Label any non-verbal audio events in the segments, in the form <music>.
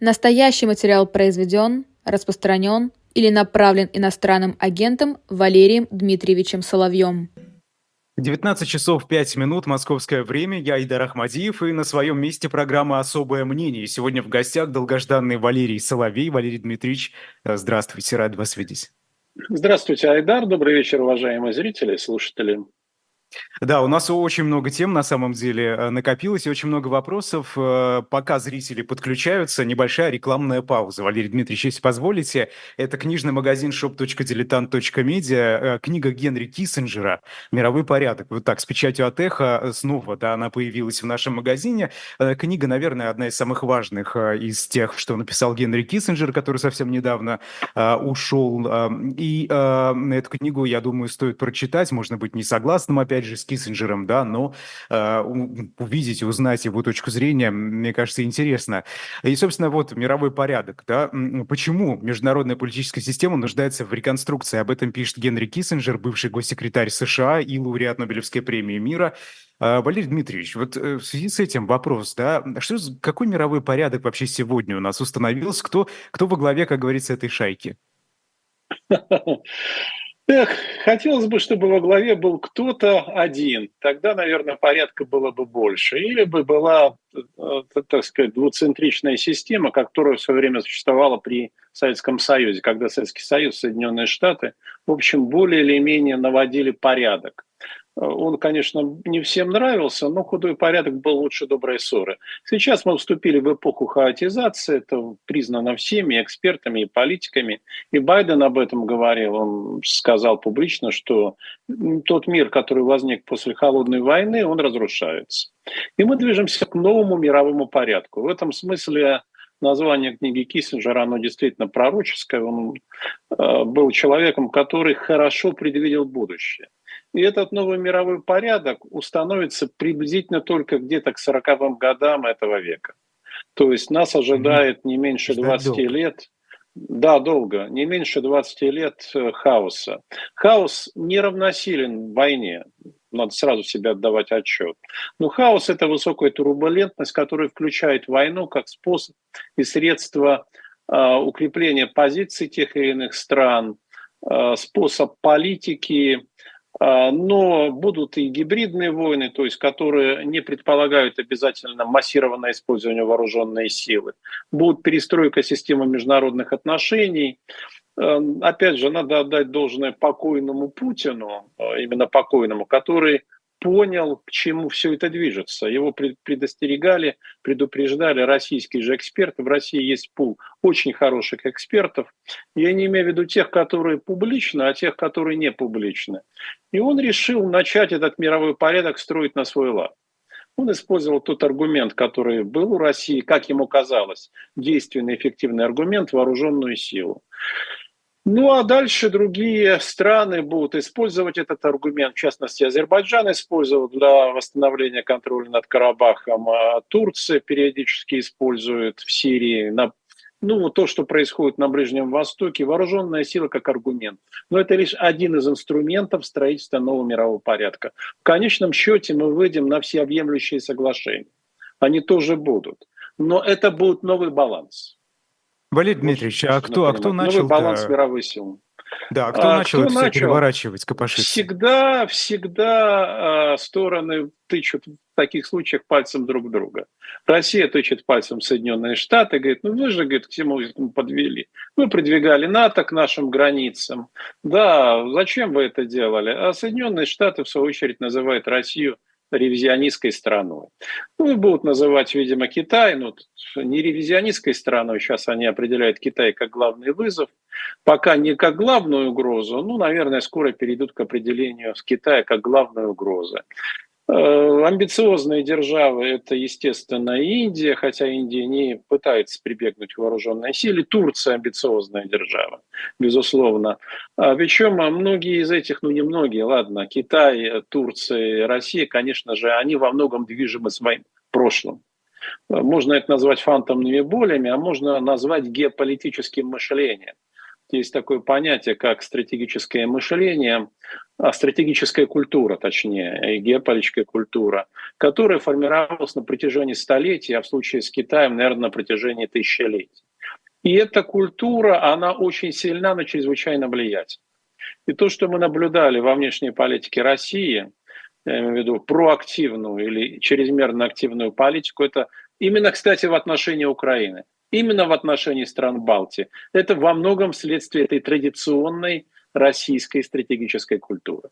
Настоящий материал произведен, распространен или направлен иностранным агентом Валерием Дмитриевичем Соловьем. 19 часов 5 минут, московское время. Я Идар Ахмадиев, и на своем месте программа «Особое мнение». Сегодня в гостях долгожданный Валерий Соловей. Валерий Дмитриевич, э, здравствуйте, рад вас видеть. Здравствуйте, Айдар. Добрый вечер, уважаемые зрители и слушатели. Да, у нас очень много тем на самом деле э, накопилось и очень много вопросов. Э, пока зрители подключаются, небольшая рекламная пауза. Валерий Дмитриевич, если позволите, это книжный магазин shop.diletant.media, э, книга Генри Киссинджера «Мировой порядок». Вот так, с печатью от эхо снова, да, она появилась в нашем магазине. Книга, наверное, одна из самых важных из тех, что написал Генри Киссинджер, который совсем недавно ушел. И эту книгу, я думаю, стоит прочитать. Можно быть не согласным, опять же, с Киссинджером, да, но э, увидеть узнать его точку зрения, мне кажется, интересно. И, собственно, вот мировой порядок, да, почему международная политическая система нуждается в реконструкции? Об этом пишет Генри Киссинджер, бывший госсекретарь США и лауреат Нобелевской премии мира. Э, Валерий Дмитриевич, вот э, в связи с этим вопрос, да, что, какой мировой порядок вообще сегодня у нас установился? Кто, кто во главе, как говорится, этой шайки? <laughs> Эх, хотелось бы, чтобы во главе был кто-то один. Тогда, наверное, порядка было бы больше. Или бы была, э, так сказать, двуцентричная система, которая в свое время существовала при Советском Союзе, когда Советский Союз, Соединенные Штаты, в общем, более или менее наводили порядок. Он, конечно, не всем нравился, но худой порядок был лучше доброй ссоры. Сейчас мы вступили в эпоху хаотизации, это признано всеми экспертами и политиками. И Байден об этом говорил, он сказал публично, что тот мир, который возник после холодной войны, он разрушается. И мы движемся к новому мировому порядку. В этом смысле название книги Киссинджера, оно действительно пророческое. Он э, был человеком, который хорошо предвидел будущее. И этот новый мировой порядок установится приблизительно только где-то к 40-м годам этого века. То есть нас ожидает не меньше 20 лет, да, долго, не меньше 20 лет э, хаоса. Хаос не равносилен войне, надо сразу себе отдавать отчет. Но хаос – это высокая турбулентность, которая включает войну как способ и средство э, укрепления позиций тех или иных стран, э, способ политики, а, но будут и гибридные войны, то есть которые не предполагают обязательно массированное использование вооруженной силы. Будет перестройка системы международных отношений. Эм, опять же, надо отдать должное покойному Путину, а, именно покойному, который понял, к чему все это движется. Его предостерегали, предупреждали российские же эксперты. В России есть пул очень хороших экспертов. Я не имею в виду тех, которые публичны, а тех, которые не публичны. И он решил начать этот мировой порядок строить на свой лад. Он использовал тот аргумент, который был у России, как ему казалось, действенный, эффективный аргумент – вооруженную силу. Ну а дальше другие страны будут использовать этот аргумент. В частности, Азербайджан использовал для восстановления контроля над Карабахом, а Турция периодически использует в Сирии на ну, то, что происходит на Ближнем Востоке, вооруженная сила как аргумент. Но это лишь один из инструментов строительства нового мирового порядка. В конечном счете мы выйдем на всеобъемлющие соглашения. Они тоже будут. Но это будет новый баланс. Валерий Дмитриевич, а кто, а кто начал? Новый баланс мировой силы. Да, а кто а, начал кто это начал? переворачивать, копошиться? Всегда, всегда э, стороны тычут в таких случаях пальцем друг друга. Россия тычет пальцем Соединенные Штаты, говорит, ну вы же, говорит, к чему подвели. Вы продвигали НАТО к нашим границам. Да, зачем вы это делали? А Соединенные Штаты, в свою очередь, называют Россию ревизионистской страной. Ну, и будут называть, видимо, Китай, но не ревизионистской страной, сейчас они определяют Китай как главный вызов, пока не как главную угрозу, ну, наверное, скоро перейдут к определению с Китая как главной угрозы. Э, амбициозные державы – это, естественно, Индия, хотя Индия не пытается прибегнуть к вооруженной силе. Турция – амбициозная держава, безусловно. А Причем а многие из этих, ну не многие, ладно, Китай, Турция, Россия, конечно же, они во многом движимы своим прошлым. Можно это назвать фантомными болями, а можно назвать геополитическим мышлением. Есть такое понятие, как стратегическое мышление, а стратегическая культура, точнее, геополитическая культура, которая формировалась на протяжении столетий, а в случае с Китаем, наверное, на протяжении тысячелетий. И эта культура, она очень сильна, но чрезвычайно влиятельна. И то, что мы наблюдали во внешней политике России, я имею в виду проактивную или чрезмерно активную политику, это именно, кстати, в отношении Украины – именно в отношении стран Балтии. Это во многом следствие этой традиционной российской стратегической культуры.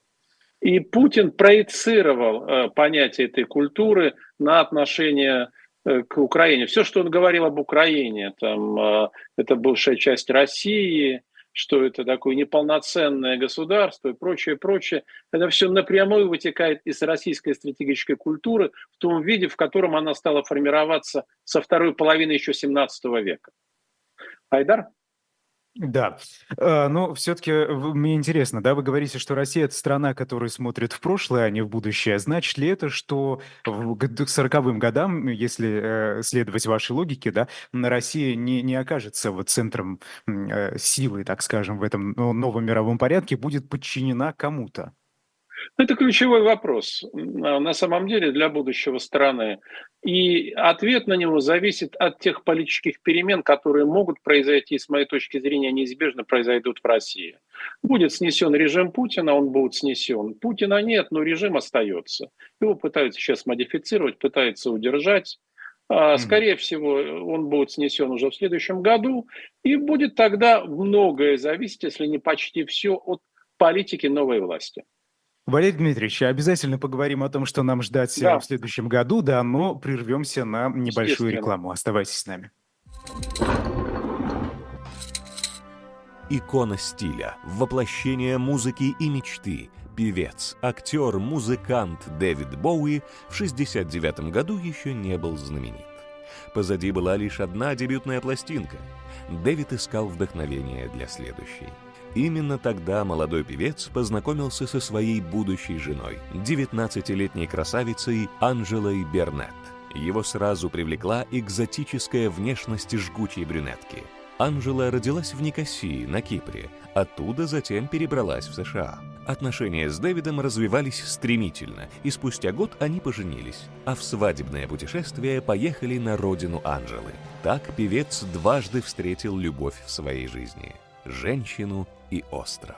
И Путин проецировал э, понятие этой культуры на отношение э, к Украине. Все, что он говорил об Украине, там, э, это бывшая часть России, что это такое неполноценное государство и прочее, прочее. Это все напрямую вытекает из российской стратегической культуры в том виде, в котором она стала формироваться со второй половины еще 17 века. Айдар? Да, э, но все-таки мне интересно, да, вы говорите, что Россия – это страна, которая смотрит в прошлое, а не в будущее. Значит ли это, что к 40-м годам, если э, следовать вашей логике, да, Россия не, не окажется вот центром э, силы, так скажем, в этом новом мировом порядке, будет подчинена кому-то? Это ключевой вопрос а, на самом деле для будущего страны. И ответ на него зависит от тех политических перемен, которые могут произойти, с моей точки зрения, неизбежно произойдут в России. Будет снесен режим Путина, он будет снесен. Путина нет, но режим остается. Его пытаются сейчас модифицировать, пытаются удержать. А, скорее всего, он будет снесен уже в следующем году, и будет тогда многое зависеть, если не почти все, от политики новой власти. Валерий Дмитриевич, обязательно поговорим о том, что нам ждать да. в следующем году, да, но прервемся на небольшую рекламу. Оставайтесь с нами. Икона стиля, воплощение музыки и мечты, певец, актер, музыкант Дэвид Боуи в 69 году еще не был знаменит. Позади была лишь одна дебютная пластинка. Дэвид искал вдохновение для следующей. Именно тогда молодой певец познакомился со своей будущей женой, 19-летней красавицей Анжелой Бернет. Его сразу привлекла экзотическая внешность жгучей брюнетки. Анжела родилась в Никосии, на Кипре, оттуда затем перебралась в США. Отношения с Дэвидом развивались стремительно, и спустя год они поженились, а в свадебное путешествие поехали на родину Анжелы. Так певец дважды встретил любовь в своей жизни – женщину и остров.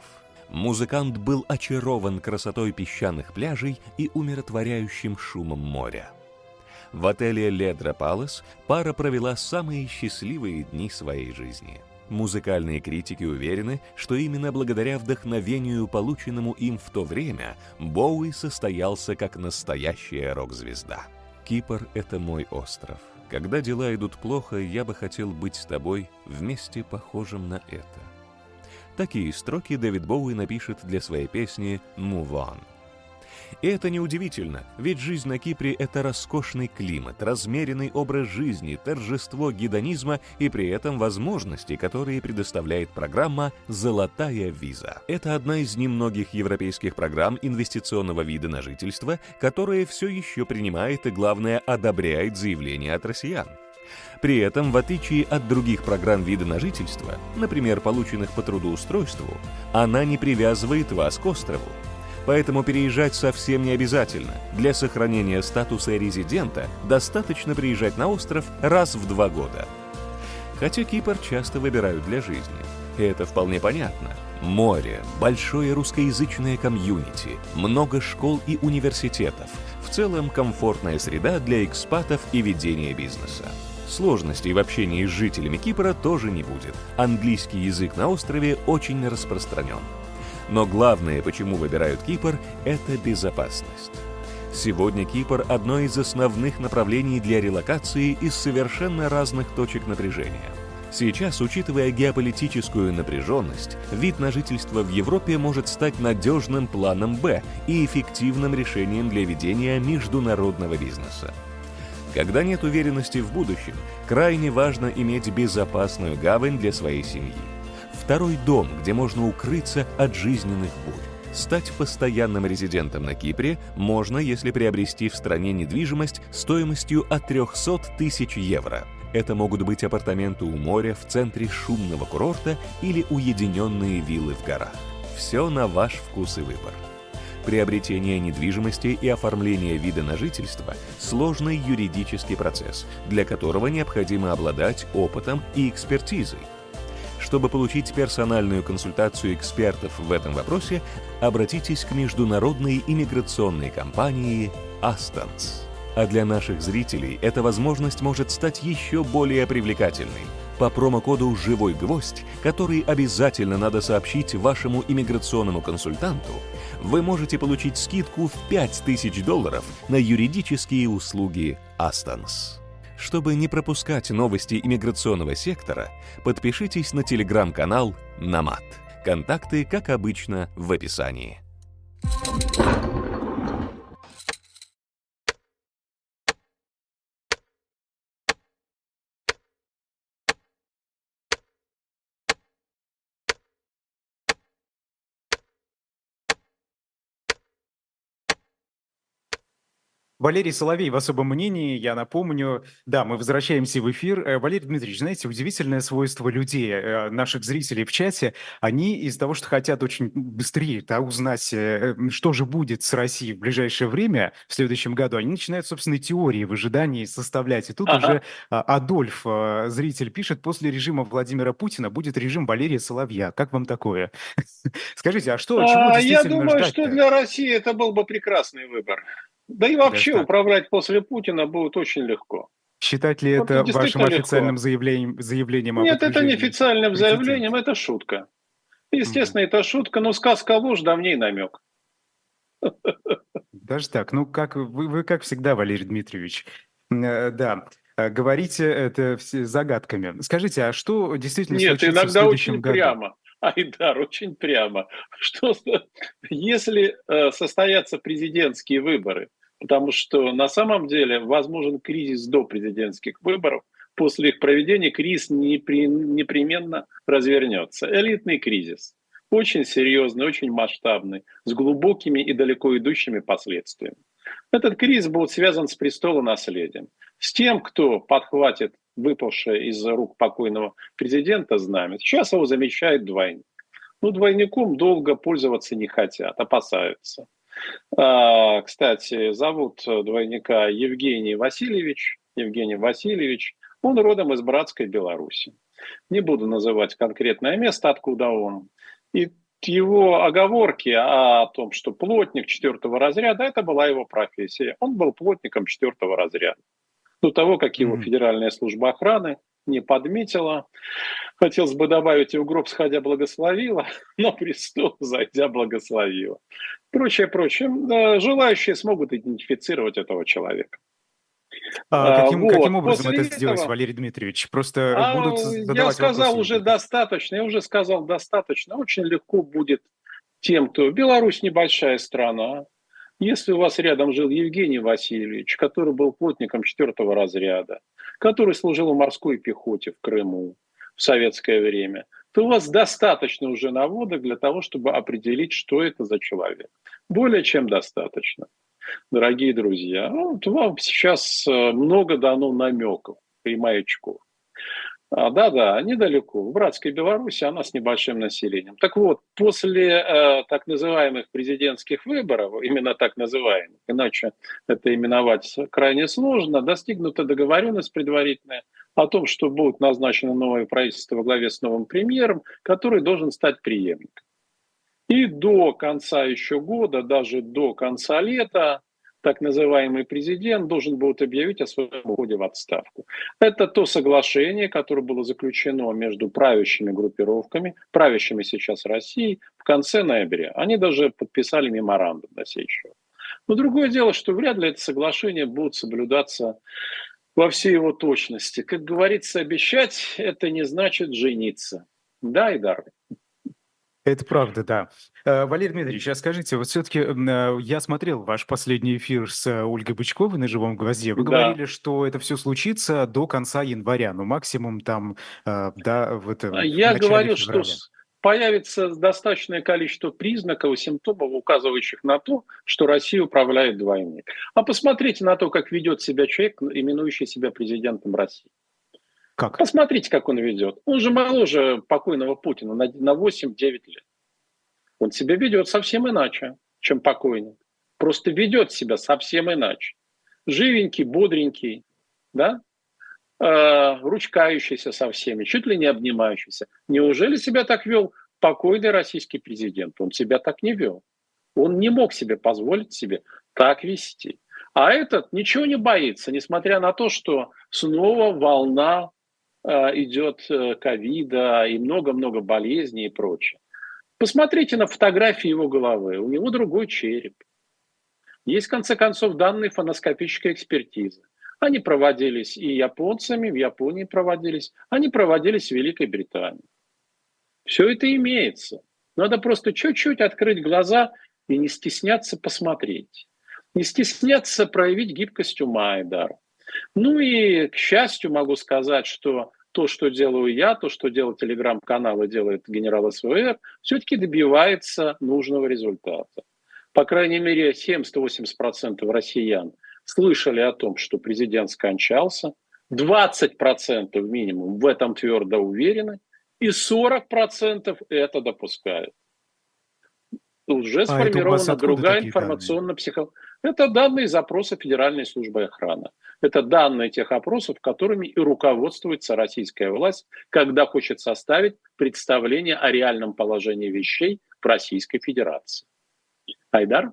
Музыкант был очарован красотой песчаных пляжей и умиротворяющим шумом моря. В отеле «Ледра Палас» пара провела самые счастливые дни своей жизни. Музыкальные критики уверены, что именно благодаря вдохновению, полученному им в то время, Боуи состоялся как настоящая рок-звезда. «Кипр — это мой остров. Когда дела идут плохо, я бы хотел быть с тобой вместе похожим на это. Такие строки Дэвид Боуи напишет для своей песни «Move On». И это неудивительно, ведь жизнь на Кипре – это роскошный климат, размеренный образ жизни, торжество гедонизма и при этом возможности, которые предоставляет программа «Золотая виза». Это одна из немногих европейских программ инвестиционного вида на жительство, которая все еще принимает и, главное, одобряет заявления от россиян. При этом, в отличие от других программ вида на жительство, например, полученных по трудоустройству, она не привязывает вас к острову. Поэтому переезжать совсем не обязательно. Для сохранения статуса резидента достаточно приезжать на остров раз в два года. Хотя Кипр часто выбирают для жизни. И это вполне понятно. Море, большое русскоязычное комьюнити, много школ и университетов. В целом комфортная среда для экспатов и ведения бизнеса. Сложностей в общении с жителями Кипра тоже не будет. Английский язык на острове очень распространен. Но главное, почему выбирают Кипр, это безопасность. Сегодня Кипр – одно из основных направлений для релокации из совершенно разных точек напряжения. Сейчас, учитывая геополитическую напряженность, вид на жительство в Европе может стать надежным планом «Б» и эффективным решением для ведения международного бизнеса. Когда нет уверенности в будущем, крайне важно иметь безопасную гавань для своей семьи. Второй дом, где можно укрыться от жизненных бурь. Стать постоянным резидентом на Кипре можно, если приобрести в стране недвижимость стоимостью от 300 тысяч евро. Это могут быть апартаменты у моря в центре шумного курорта или уединенные виллы в горах. Все на ваш вкус и выбор. Приобретение недвижимости и оформление вида на жительство – сложный юридический процесс, для которого необходимо обладать опытом и экспертизой. Чтобы получить персональную консультацию экспертов в этом вопросе, обратитесь к международной иммиграционной компании «Астонс». А для наших зрителей эта возможность может стать еще более привлекательной. По промокоду «Живой гвоздь», который обязательно надо сообщить вашему иммиграционному консультанту, вы можете получить скидку в 5000 долларов на юридические услуги «Астонс». Чтобы не пропускать новости иммиграционного сектора, подпишитесь на телеграм-канал «Намат». Контакты, как обычно, в описании. Валерий Соловей в особом мнении, я напомню. Да, мы возвращаемся в эфир. Э, Валерий Дмитриевич, знаете, удивительное свойство людей, э, наших зрителей в чате, они из-за того, что хотят очень быстрее да, узнать, э, что же будет с Россией в ближайшее время, в следующем году, они начинают, собственно, теории в ожидании составлять. И тут ага. уже а, Адольф, зритель, пишет, после режима Владимира Путина будет режим Валерия Соловья. Как вам такое? <laughs> Скажите, а что, чего а, Я думаю, что для России это был бы прекрасный выбор. Да и вообще Даже управлять после Путина будет очень легко. Считать ли вот это вашим официальным заявлением, заявлением Нет, это не официальным заявлением, это шутка. Естественно, mm. это шутка, но сказка ложь, давней намек. Даже так. Ну, как вы, вы как всегда, Валерий Дмитриевич. Э, да. Э, говорите это загадками. Скажите, а что действительно Нет, случится иногда в следующем очень году? прямо. Айдар, очень прямо. Что если э, состоятся президентские выборы, потому что на самом деле возможен кризис до президентских выборов, после их проведения кризис непременно развернется. Элитный кризис. Очень серьезный, очень масштабный, с глубокими и далеко идущими последствиями. Этот кризис будет связан с престолонаследием, с тем, кто подхватит выпавшее из рук покойного президента знамя. Сейчас его замечает двойник. Ну, двойником долго пользоваться не хотят, опасаются. А, кстати, зовут двойника Евгений Васильевич. Евгений Васильевич. Он родом из братской Беларуси. Не буду называть конкретное место, откуда он. И его оговорки о том, что плотник четвертого разряда, это была его профессия. Он был плотником четвертого разряда до того, как его Федеральная служба охраны не подметила. Хотелось бы добавить, и в гроб сходя благословила, <laughs> но престол зайдя благословила. Прочее, прочее. Желающие смогут идентифицировать этого человека. А, каким, вот. каким образом После это этого... сделать, Валерий Дмитриевич? Просто а, будут задавать Я сказал уже достаточно, я уже сказал достаточно. Очень легко будет тем, кто... Беларусь небольшая страна, если у вас рядом жил Евгений Васильевич, который был плотником четвертого разряда, который служил в морской пехоте в Крыму в советское время, то у вас достаточно уже наводок для того, чтобы определить, что это за человек. Более чем достаточно. Дорогие друзья, вот вам сейчас э, много дано намеков и маячков. А, да-да, недалеко, в братской Беларуси, она с небольшим населением. Так вот, после э, так называемых президентских выборов, именно так называемых, иначе это именовать крайне сложно, достигнута договоренность предварительная о том, что будет назначено новое правительство во главе с новым премьером, который должен стать преемником. И до конца еще года, даже до конца лета, так называемый президент должен будет объявить о своем уходе в отставку. Это то соглашение, которое было заключено между правящими группировками, правящими сейчас Россией, в конце ноября. Они даже подписали меморандум на сей счет. Но другое дело, что вряд ли это соглашение будет соблюдаться во всей его точности. Как говорится, обещать – это не значит жениться. Да, Идар? Это правда, да. Э, Валерий Дмитриевич, а скажите, вот все-таки э, я смотрел ваш последний эфир с э, Ольгой Бычковой на «Живом гвозде». Вы да. говорили, что это все случится до конца января, ну максимум там, да, в это а Я говорю, февраля. что появится достаточное количество признаков и симптомов, указывающих на то, что Россия управляет двойник. А посмотрите на то, как ведет себя человек, именующий себя президентом России. Как? Посмотрите, как он ведет. Он же моложе покойного Путина на, на 8-9 лет. Он себя ведет совсем иначе, чем покойник. Просто ведет себя совсем иначе. Живенький, бодренький, да? Э, ручкающийся со всеми, чуть ли не обнимающийся. Неужели себя так вел покойный российский президент? Он себя так не вел. Он не мог себе позволить себе так вести. А этот ничего не боится, несмотря на то, что снова волна идет э, ковида и много-много болезней и прочее. Посмотрите на фотографии его головы. У него другой череп. Есть, в конце концов, данные фоноскопической экспертизы. Они проводились и японцами, в Японии проводились, они проводились в Великой Британии. Все это имеется. Надо просто чуть-чуть открыть глаза и не стесняться посмотреть. Не стесняться проявить гибкость ума и дар. Ну и, к счастью, могу сказать, что то, что делаю я, то, что делает телеграм-канал и делает генерал СВР, все-таки добивается нужного результата. По крайней мере, 70-80% россиян слышали о том, что президент скончался, 20% минимум в этом твердо уверены, и 40% это допускают. Уже а сформирована другая информационно-психологическая... Это данные запроса Федеральной службы охраны. Это данные тех опросов, которыми и руководствуется российская власть, когда хочет составить представление о реальном положении вещей в Российской Федерации. Айдар?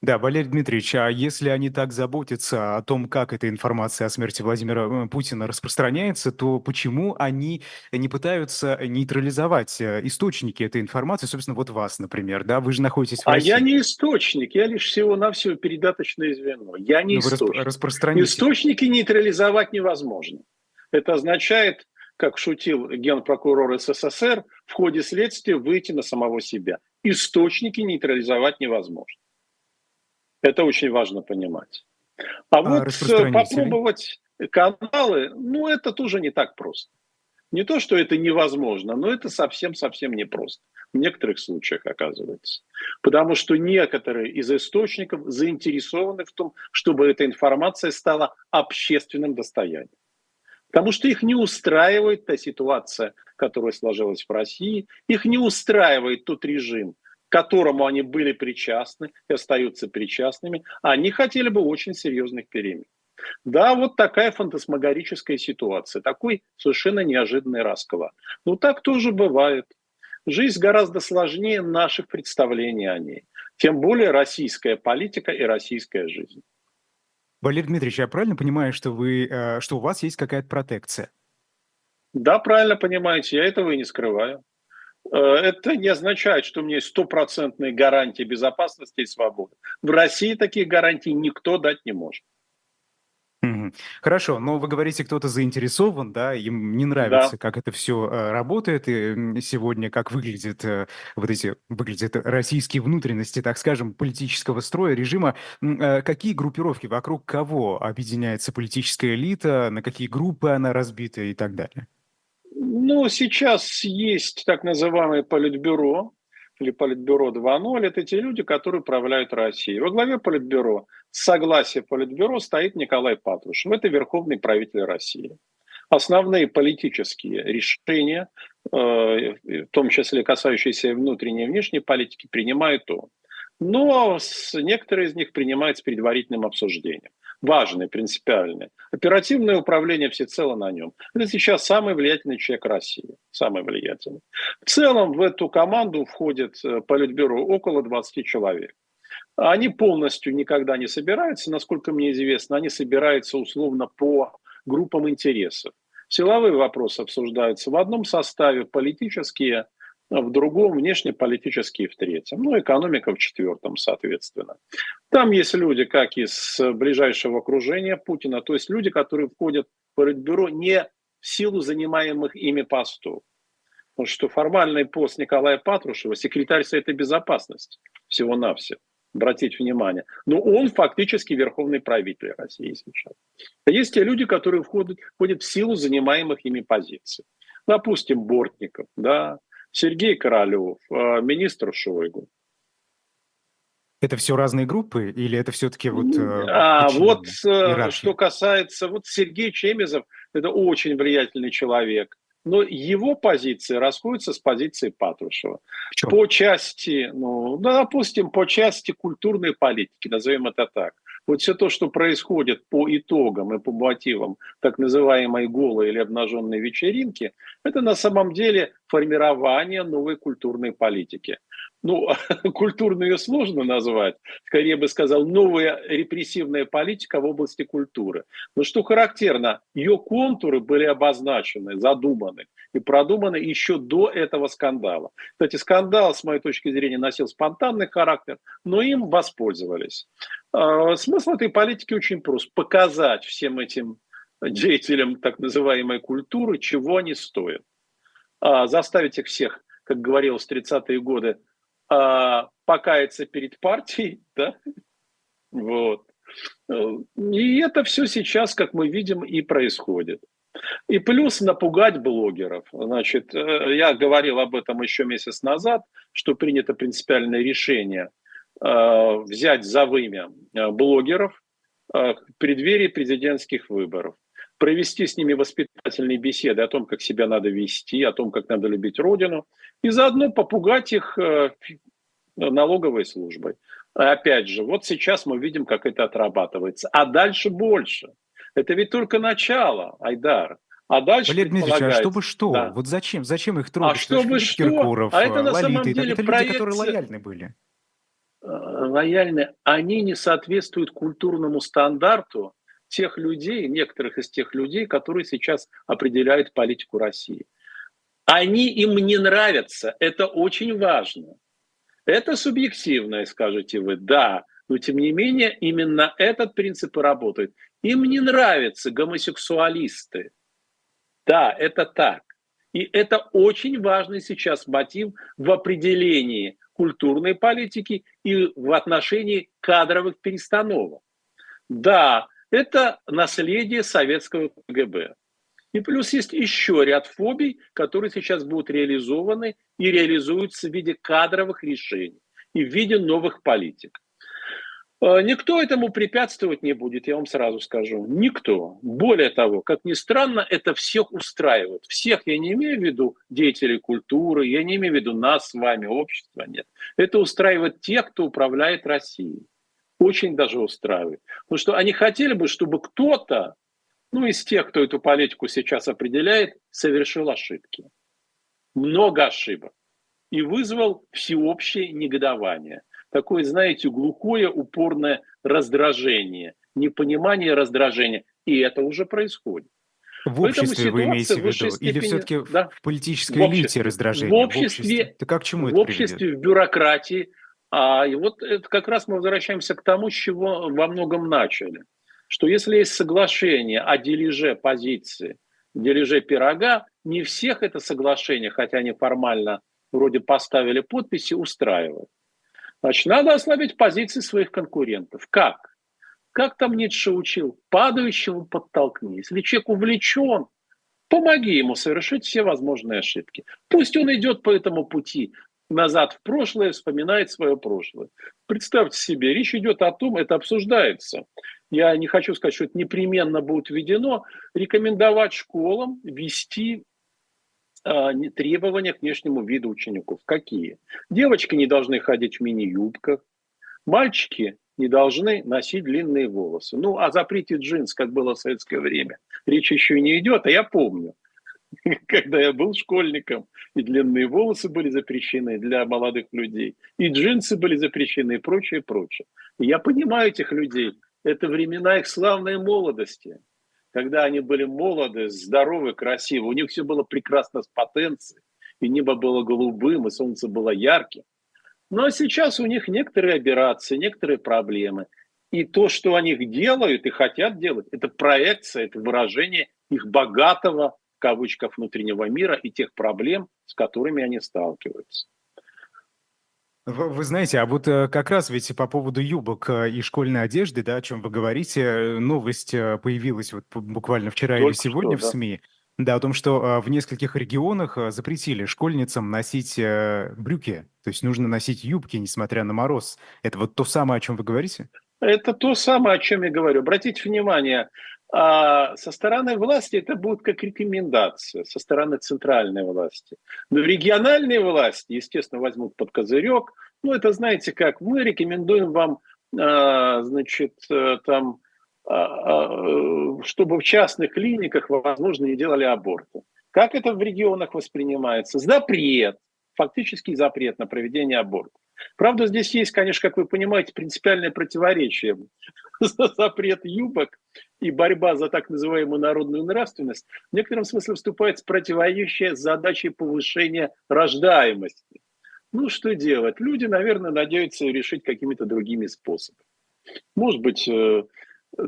Да, Валерий Дмитриевич, а если они так заботятся о том, как эта информация о смерти Владимира э, Путина распространяется, то почему они не пытаются нейтрализовать э, источники этой информации, собственно, вот вас, например, да? Вы же находитесь в а России. А я не источник, я лишь всего-навсего передаточное звено. Я не Но ну, источник. Распространите. Источники нейтрализовать невозможно. Это означает, как шутил генпрокурор СССР, в ходе следствия выйти на самого себя. Источники нейтрализовать невозможно. Это очень важно понимать. А, а вот э, попробовать каналы, ну это тоже не так просто. Не то, что это невозможно, но это совсем-совсем непросто. В некоторых случаях оказывается. Потому что некоторые из источников заинтересованы в том, чтобы эта информация стала общественным достоянием. Потому что их не устраивает та ситуация, которая сложилась в России, их не устраивает тот режим, к которому они были причастны и остаются причастными, они хотели бы очень серьезных перемен. Да, вот такая фантасмагорическая ситуация, такой совершенно неожиданный расклад. Ну так тоже бывает. Жизнь гораздо сложнее наших представлений о ней. Тем более российская политика и российская жизнь. Валерий Дмитриевич, я правильно понимаю, что, вы, э, что у вас есть какая-то протекция? Да, правильно понимаете, я этого и не скрываю. Э, это не означает, что у меня есть стопроцентные гарантии безопасности и свободы. В России таких гарантий никто дать не может. Хорошо, но вы говорите, кто-то заинтересован, да, им не нравится, да. как это все э, работает, и сегодня как выглядят э, вот эти выглядят российские внутренности, так скажем, политического строя, режима. Какие группировки, вокруг кого объединяется политическая элита, на какие группы она разбита и так далее? Ну, сейчас есть так называемое политбюро, или Политбюро 2.0, это те люди, которые управляют Россией. Во главе Политбюро, с согласия Политбюро, стоит Николай Патрушев. Это верховный правитель России. Основные политические решения, э, в том числе касающиеся внутренней и внешней политики, принимает он. Но некоторые из них принимают с предварительным обсуждением важный, принципиальный. Оперативное управление всецело на нем. Это сейчас самый влиятельный человек России. Самый влиятельный. В целом в эту команду входит э, Политбюро около 20 человек. Они полностью никогда не собираются, насколько мне известно, они собираются условно по группам интересов. Силовые вопросы обсуждаются в одном составе, политические в другом внешнеполитические в третьем, ну, экономика в четвертом, соответственно. Там есть люди, как из ближайшего окружения Путина, то есть люди, которые входят в Политбюро не в силу занимаемых ими постов. Потому что формальный пост Николая Патрушева, секретарь Совета Безопасности, всего-навсего, обратить внимание. Но он фактически верховный правитель России сейчас. Есть те люди, которые входят, входят в силу занимаемых ими позиций. Допустим, Бортников, да, Сергей Королев, а, министр Шойгу. Это все разные группы или это все-таки вот... Э, а вот э, что касается, вот Сергей Чемезов это очень влиятельный человек, но его позиции расходятся с позицией Патрушева. По части, ну, допустим, по части культурной политики, назовем это так. Вот все то, что происходит по итогам и по мотивам так называемой голой или обнаженной вечеринки, это на самом деле формирование новой культурной политики ну, <laughs> культурно ее сложно назвать, скорее бы сказал, новая репрессивная политика в области культуры. Но что характерно, ее контуры были обозначены, задуманы и продуманы еще до этого скандала. Кстати, скандал, с моей точки зрения, носил спонтанный характер, но им воспользовались. А, смысл этой политики очень прост. Показать всем этим деятелям так называемой культуры, чего они стоят. А, заставить их всех, как говорилось в 30-е годы, а, покаяться перед партией, <laughs> да, вот. И это все сейчас, как мы видим, и происходит. И плюс напугать блогеров. Значит, э, я говорил об этом еще месяц назад, что принято принципиальное решение э, взять за вымя э, блогеров в преддверии президентских выборов провести с ними воспитательные беседы о том, как себя надо вести, о том, как надо любить Родину, и заодно попугать их налоговой службой. Опять же, вот сейчас мы видим, как это отрабатывается. А дальше больше. Это ведь только начало, Айдар. А дальше Валерий Дмитриевич, а чтобы что? Да. Вот зачем? Зачем их трогать? А чтобы что? Киркоров, а это на Лолита, самом деле это, это проекция... люди, которые лояльны были. Э, лояльны. Они не соответствуют культурному стандарту, тех людей, некоторых из тех людей, которые сейчас определяют политику России. Они им не нравятся, это очень важно. Это субъективное, скажете вы, да, но тем не менее именно этот принцип и работает. Им не нравятся гомосексуалисты. Да, это так. И это очень важный сейчас мотив в определении культурной политики и в отношении кадровых перестановок. Да, это наследие советского КГБ. И плюс есть еще ряд фобий, которые сейчас будут реализованы и реализуются в виде кадровых решений и в виде новых политик. Э, никто этому препятствовать не будет, я вам сразу скажу. Никто. Более того, как ни странно, это всех устраивает. Всех я не имею в виду деятелей культуры, я не имею в виду нас с вами, общество, нет. Это устраивает тех, кто управляет Россией очень даже устраивает. Потому что они хотели бы, чтобы кто-то, ну, из тех, кто эту политику сейчас определяет, совершил ошибки. Много ошибок. И вызвал всеобщее негодование. Такое, знаете, глухое, упорное раздражение, непонимание раздражения. И это уже происходит. В обществе вы имеете в виду? Степени, Или все-таки да, в политической в элите раздражение? В обществе, в обществе, как к чему в это обществе, приведет? в бюрократии, а и вот это как раз мы возвращаемся к тому, с чего во многом начали. Что если есть соглашение о дележе позиции, дележе пирога, не всех это соглашение, хотя они формально вроде поставили подписи, устраивает. Значит, надо ослабить позиции своих конкурентов. Как? Как там Ницше учил? Падающему подтолкни. Если человек увлечен, помоги ему совершить все возможные ошибки. Пусть он идет по этому пути, назад в прошлое, вспоминает свое прошлое. Представьте себе, речь идет о том, это обсуждается. Я не хочу сказать, что это непременно будет введено. Рекомендовать школам ввести э, требования к внешнему виду учеников. Какие? Девочки не должны ходить в мини-юбках, мальчики не должны носить длинные волосы. Ну, о запрете джинс, как было в советское время, речь еще не идет, а я помню <laughs> – когда я был школьником, и длинные волосы были запрещены для молодых людей, и джинсы были запрещены, и прочее, прочее. Я понимаю этих людей. Это времена их славной молодости, когда они были молоды, здоровы, красивы. У них все было прекрасно с потенцией, и небо было голубым, и солнце было ярким. Но сейчас у них некоторые операции, некоторые проблемы. И то, что они делают и хотят делать, это проекция, это выражение их богатого в кавычках внутреннего мира и тех проблем, с которыми они сталкиваются. Вы, знаете, а вот э, как раз ведь по поводу юбок э, и школьной одежды, да, о чем вы говорите, э, новость появилась вот буквально вчера Только или сегодня что, в СМИ, да, о том, что в нескольких регионах запретили школьницам носить брюки, то есть нужно носить юбки, несмотря на мороз. Это вот то самое, о чем вы говорите? Это то самое, о чем я говорю. Обратите внимание, а со стороны власти это будет как рекомендация, со стороны центральной власти. Но региональные власти, естественно, возьмут под козырек. Ну, это знаете как, мы рекомендуем вам, а, значит, э, там, а, а, чтобы в частных клиниках, возможно, не делали аборты. Как это в регионах воспринимается? Запрет, фактический запрет на проведение абортов. Правда, здесь есть, конечно, как вы понимаете, принципиальное противоречие. <laughs> Запрет юбок и борьба за так называемую народную нравственность в некотором смысле вступает в противоречие задачей повышения рождаемости. Ну, что делать? Люди, наверное, надеются решить какими-то другими способами. Может быть, э,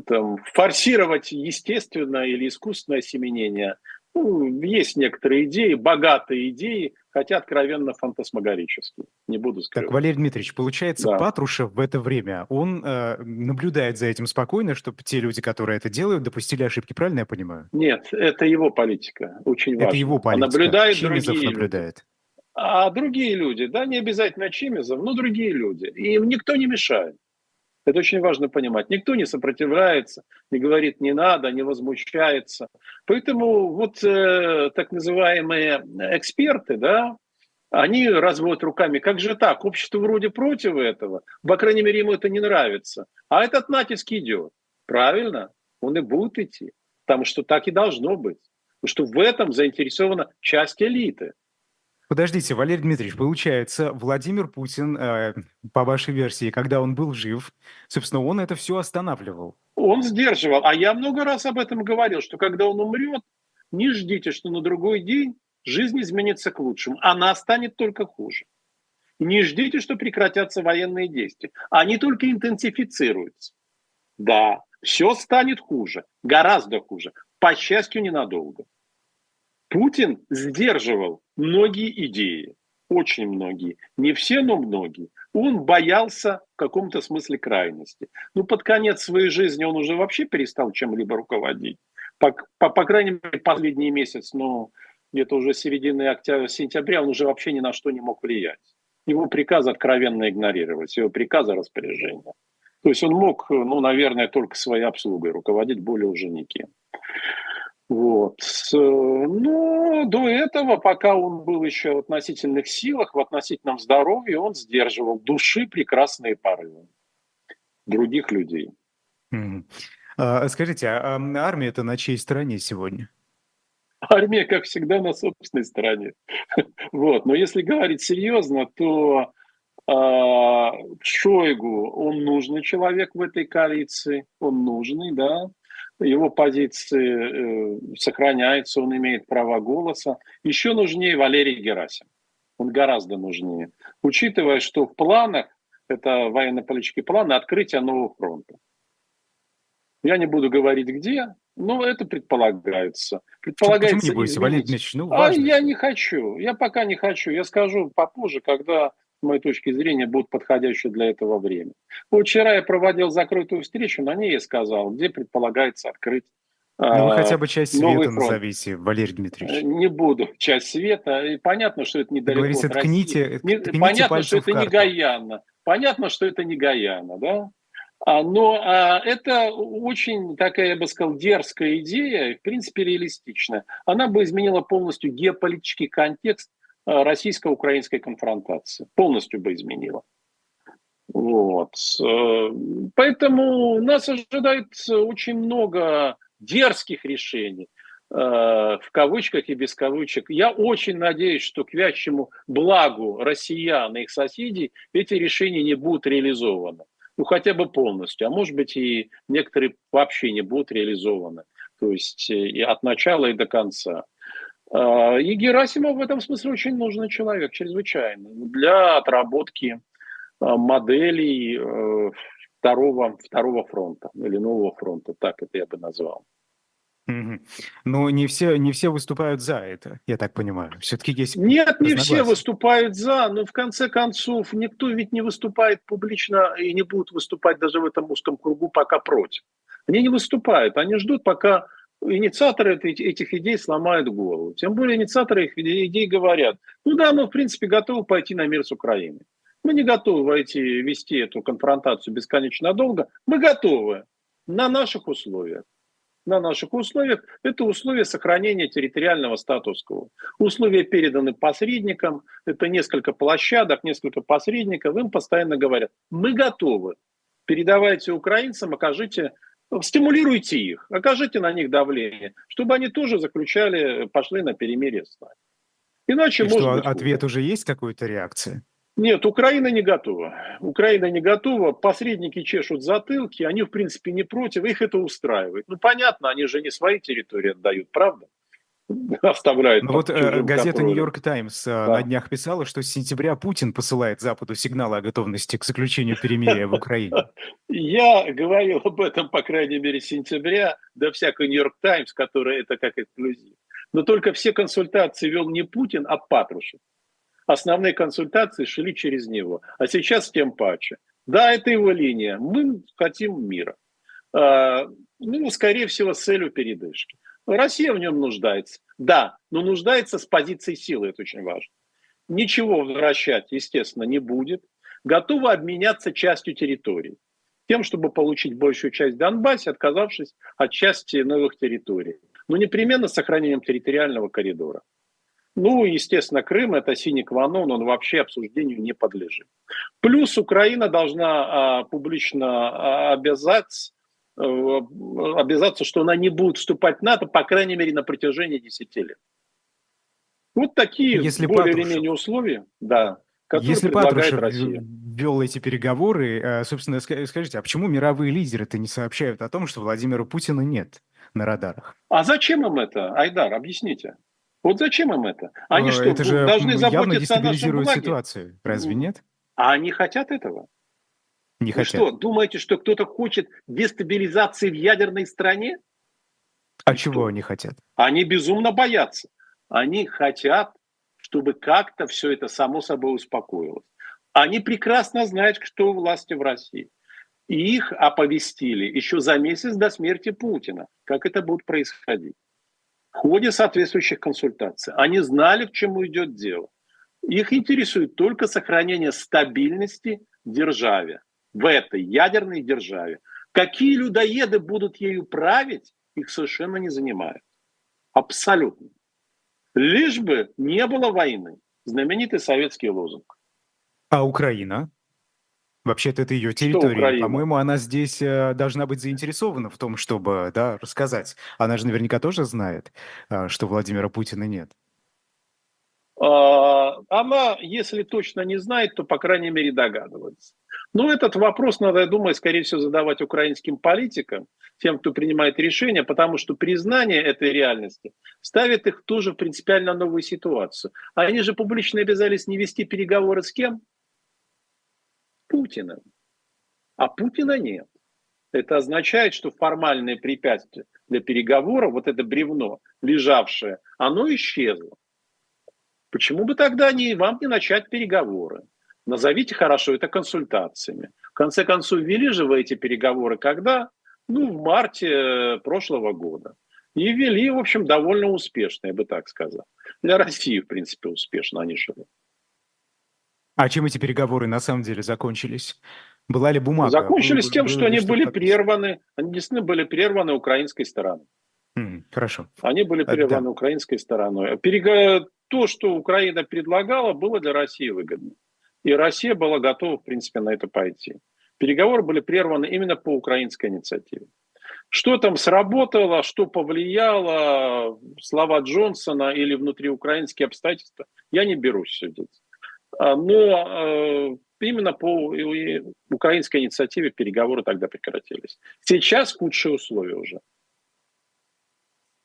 там, форсировать естественное или искусственное осеменение – ну, есть некоторые идеи, богатые идеи, хотя откровенно фантасмагорические. Не буду сказать. Так, Валерий Дмитриевич, получается, да. Патрушев в это время, он э, наблюдает за этим спокойно, чтобы те люди, которые это делают, допустили ошибки, правильно я понимаю? Нет, это его политика, очень важно. Это его политика. А наблюдает Чемизов другие наблюдает. Люди. А другие люди, да, не обязательно Чемизов, но другие люди. И им никто не мешает. Это очень важно понимать. Никто не сопротивляется, не говорит «не надо», не возмущается. Поэтому вот э, так называемые эксперты, да, они разводят руками. Как же так? Общество вроде против этого. По крайней мере, ему это не нравится. А этот натиск идет. Правильно? Он и будет идти. Потому что так и должно быть. Потому что в этом заинтересована часть элиты. Подождите, Валерий Дмитриевич, получается, Владимир Путин, э, по вашей версии, когда он был жив, собственно, он это все останавливал. Он сдерживал. А я много раз об этом говорил, что когда он умрет, не ждите, что на другой день жизнь изменится к лучшему. Она станет только хуже. Не ждите, что прекратятся военные действия. Они только интенсифицируются. Да, все станет хуже, гораздо хуже. По счастью, ненадолго. Путин сдерживал многие идеи, очень многие, не все, но многие. Он боялся в каком-то смысле крайности. Ну, под конец своей жизни он уже вообще перестал чем-либо руководить. По, по, по крайней мере, последний месяц, ну, где-то уже середины октября, сентября, он уже вообще ни на что не мог влиять. Его приказы откровенно игнорировать, его приказы распоряжения. То есть он мог, ну, наверное, только своей обслугой руководить, более уже никем. Вот. Но до этого, пока он был еще в относительных силах, в относительном здоровье, он сдерживал души прекрасные порывы других людей. Mm. А, скажите, а армия это на чьей стороне сегодня? Армия, как всегда, на собственной стороне. <laughs> вот. Но если говорить серьезно, то а, Шойгу, он нужный человек в этой коалиции, он нужный, да, его позиции э, сохраняются, он имеет право голоса. Еще нужнее Валерий Герасим. Он гораздо нужнее. Учитывая, что в планах, это военно-политический план, открытие нового фронта. Я не буду говорить где, но это предполагается. Предполагается. Почему не будете, Валерий Дмитриевич? Ну, а я не хочу. Я пока не хочу. Я скажу попозже, когда с моей точки зрения, будет подходящее для этого время. Вот вчера я проводил закрытую встречу, на ней я сказал, где предполагается открыть ну, вы хотя бы часть света фронт. назовите, Валерий Дмитриевич. Э, не буду. Часть света. И понятно, что это недалеко Говорите, ткните, не, ткните Понятно, что это не Гаяна. Понятно, что это не Гаяна, да? А, но а, это очень такая, я бы сказал, дерзкая идея, в принципе, реалистичная. Она бы изменила полностью геополитический контекст российско-украинской конфронтации. Полностью бы изменила. Вот. Э, поэтому нас ожидает очень много дерзких решений, э, в кавычках и без кавычек. Я очень надеюсь, что к вящему благу россиян и их соседей эти решения не будут реализованы. Ну, хотя бы полностью. А может быть, и некоторые вообще не будут реализованы. То есть и от начала и до конца. А, и Герасимов в этом смысле очень нужный человек, чрезвычайно, для отработки а, моделей э, второго, второго фронта или нового фронта, так это я бы назвал. Но не все, не все выступают за это, я так понимаю. Все-таки есть Нет, не все выступают за, но в конце концов никто ведь не выступает публично и не будет выступать даже в этом узком кругу пока против. Они не выступают, они ждут, пока инициаторы этих идей сломают голову. Тем более инициаторы их идей говорят, ну да, мы в принципе готовы пойти на мир с Украиной. Мы не готовы войти, вести эту конфронтацию бесконечно долго. Мы готовы на наших условиях. на наших условиях, это условия сохранения территориального статуса. Условия переданы посредникам, это несколько площадок, несколько посредников, им постоянно говорят, мы готовы, передавайте украинцам, окажите, стимулируйте их, окажите на них давление, чтобы они тоже заключали, пошли на перемирие с нами. Иначе, И может что, быть, ответ уже есть какой-то реакции? Нет, Украина не готова. Украина не готова. Посредники чешут затылки, они, в принципе, не против, их это устраивает. Ну, понятно, они же не свои территории отдают, правда? <laughs> Оставляют. Ну вот э, газета «Нью-Йорк Таймс» э, да. на днях писала, что с сентября Путин посылает Западу сигналы о готовности к заключению перемирия в Украине. <laughs> Я говорил об этом, по крайней мере, с сентября, до всякой «Нью-Йорк Таймс», которая это как эксклюзив. Но только все консультации вел не Путин, а Патрушев основные консультации шли через него. А сейчас тем паче. Да, это его линия. Мы хотим мира. А, ну, скорее всего, с целью передышки. Россия в нем нуждается. Да, но нуждается с позиции силы, это очень важно. Ничего возвращать, естественно, не будет. Готова обменяться частью территорий. Тем, чтобы получить большую часть Донбасса, отказавшись от части новых территорий. Но непременно с сохранением территориального коридора. Ну, естественно, Крым – это синий кванон, он вообще обсуждению не подлежит. Плюс Украина должна а, публично а, обязать, обязаться, что она не будет вступать в НАТО, по крайней мере, на протяжении 10 лет. Вот такие Если более или менее условия, да, которые Если предлагает Россия. вел эти переговоры, э, собственно, скажите, а почему мировые лидеры-то не сообщают о том, что Владимира Путина нет на радарах? А зачем им это, Айдар, объясните? Вот зачем им это? Они Но что, это же должны заботиться о нашем благе? ситуацию, разве нет? А они хотят этого? Не Вы хотят. что, думаете, что кто-то хочет дестабилизации в ядерной стране? А чего что? они хотят? Они безумно боятся. Они хотят, чтобы как-то все это само собой успокоилось. Они прекрасно знают, что власти в России. И их оповестили еще за месяц до смерти Путина, как это будет происходить в ходе соответствующих консультаций. Они знали, к чему идет дело. Их интересует только сохранение стабильности в державе, в этой ядерной державе. Какие людоеды будут ею править, их совершенно не занимает. Абсолютно. Лишь бы не было войны. Знаменитый советский лозунг. А Украина? Вообще-то это ее территория. По-моему, она здесь э, должна быть заинтересована в том, чтобы да, рассказать. Она же наверняка тоже знает, э, что Владимира Путина нет. А, она, если точно не знает, то, по крайней мере, догадывается. Но этот вопрос надо, я думаю, скорее всего, задавать украинским политикам, тем, кто принимает решения, потому что признание этой реальности ставит их тоже в принципиально новую ситуацию. Они же публично обязались не вести переговоры с кем? Путиным. А Путина нет. Это означает, что формальное препятствие для переговоров, вот это бревно, лежавшее, оно исчезло. Почему бы тогда не, вам не начать переговоры? Назовите хорошо это консультациями. В конце концов, ввели же вы эти переговоры когда? Ну, в марте э, прошлого года. И вели, в общем, довольно успешно, я бы так сказал. Для России, в принципе, успешно они шли. А чем эти переговоры на самом деле закончились? Была ли бумага? Закончились Был, тем, что они были прерваны, они действительно были прерваны украинской стороной. Mm, хорошо. Они были прерваны да. украинской стороной. Перег... То, что Украина предлагала, было для России выгодно. И Россия была готова, в принципе, на это пойти. Переговоры были прерваны именно по украинской инициативе. Что там сработало, что повлияло, слова Джонсона или внутриукраинские обстоятельства, я не берусь судить. А, но э, именно по украинской инициативе переговоры тогда прекратились. Сейчас худшие условия уже.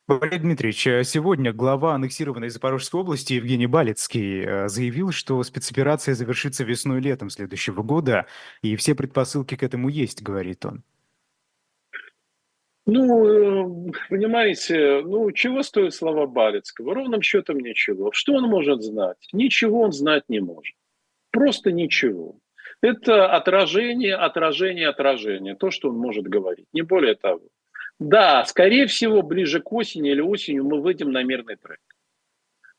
Валерий Дмитриевич, э, сегодня глава аннексированной Запорожской области Евгений Балецкий э, заявил, что спецоперация завершится весной-летом следующего года, и все предпосылки к этому есть, говорит он. Ну, понимаете, ну, чего стоят слова Балецкого? Ровным счетом ничего. Что он может знать? Ничего он знать не может. Просто ничего. Это отражение, отражение, отражение. То, что он может говорить. Не более того. Да, скорее всего, ближе к осени или осенью мы выйдем на мирный трек.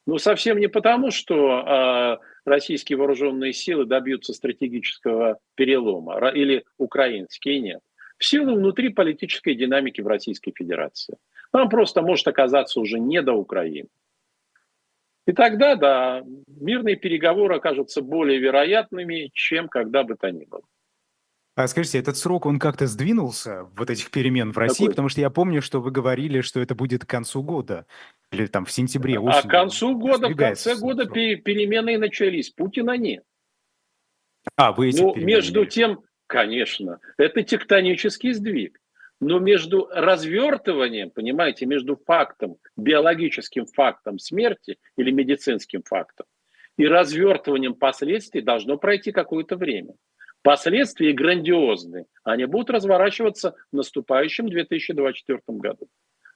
Но совсем не потому, что э, российские вооруженные силы добьются стратегического перелома или украинские, нет. в силу внутриполитической динамики в Российской Федерации. Нам просто может оказаться уже не до Украины. И тогда, да, мирные переговоры окажутся более вероятными, чем когда бы то ни было. А скажите, этот срок, он как-то сдвинулся, вот этих перемен в России? Какой? Потому что я помню, что вы говорили, что это будет к концу года. Или там в сентябре, осенью. А к концу года, в конце года срок. перемены и начались. Путина нет. А, вы эти Ну, между тем, конечно, это тектонический сдвиг. Но между развертыванием, понимаете, между фактом, биологическим фактом смерти или медицинским фактом и развертыванием последствий должно пройти какое-то время. Последствия грандиозны. Они будут разворачиваться в наступающем 2024 году.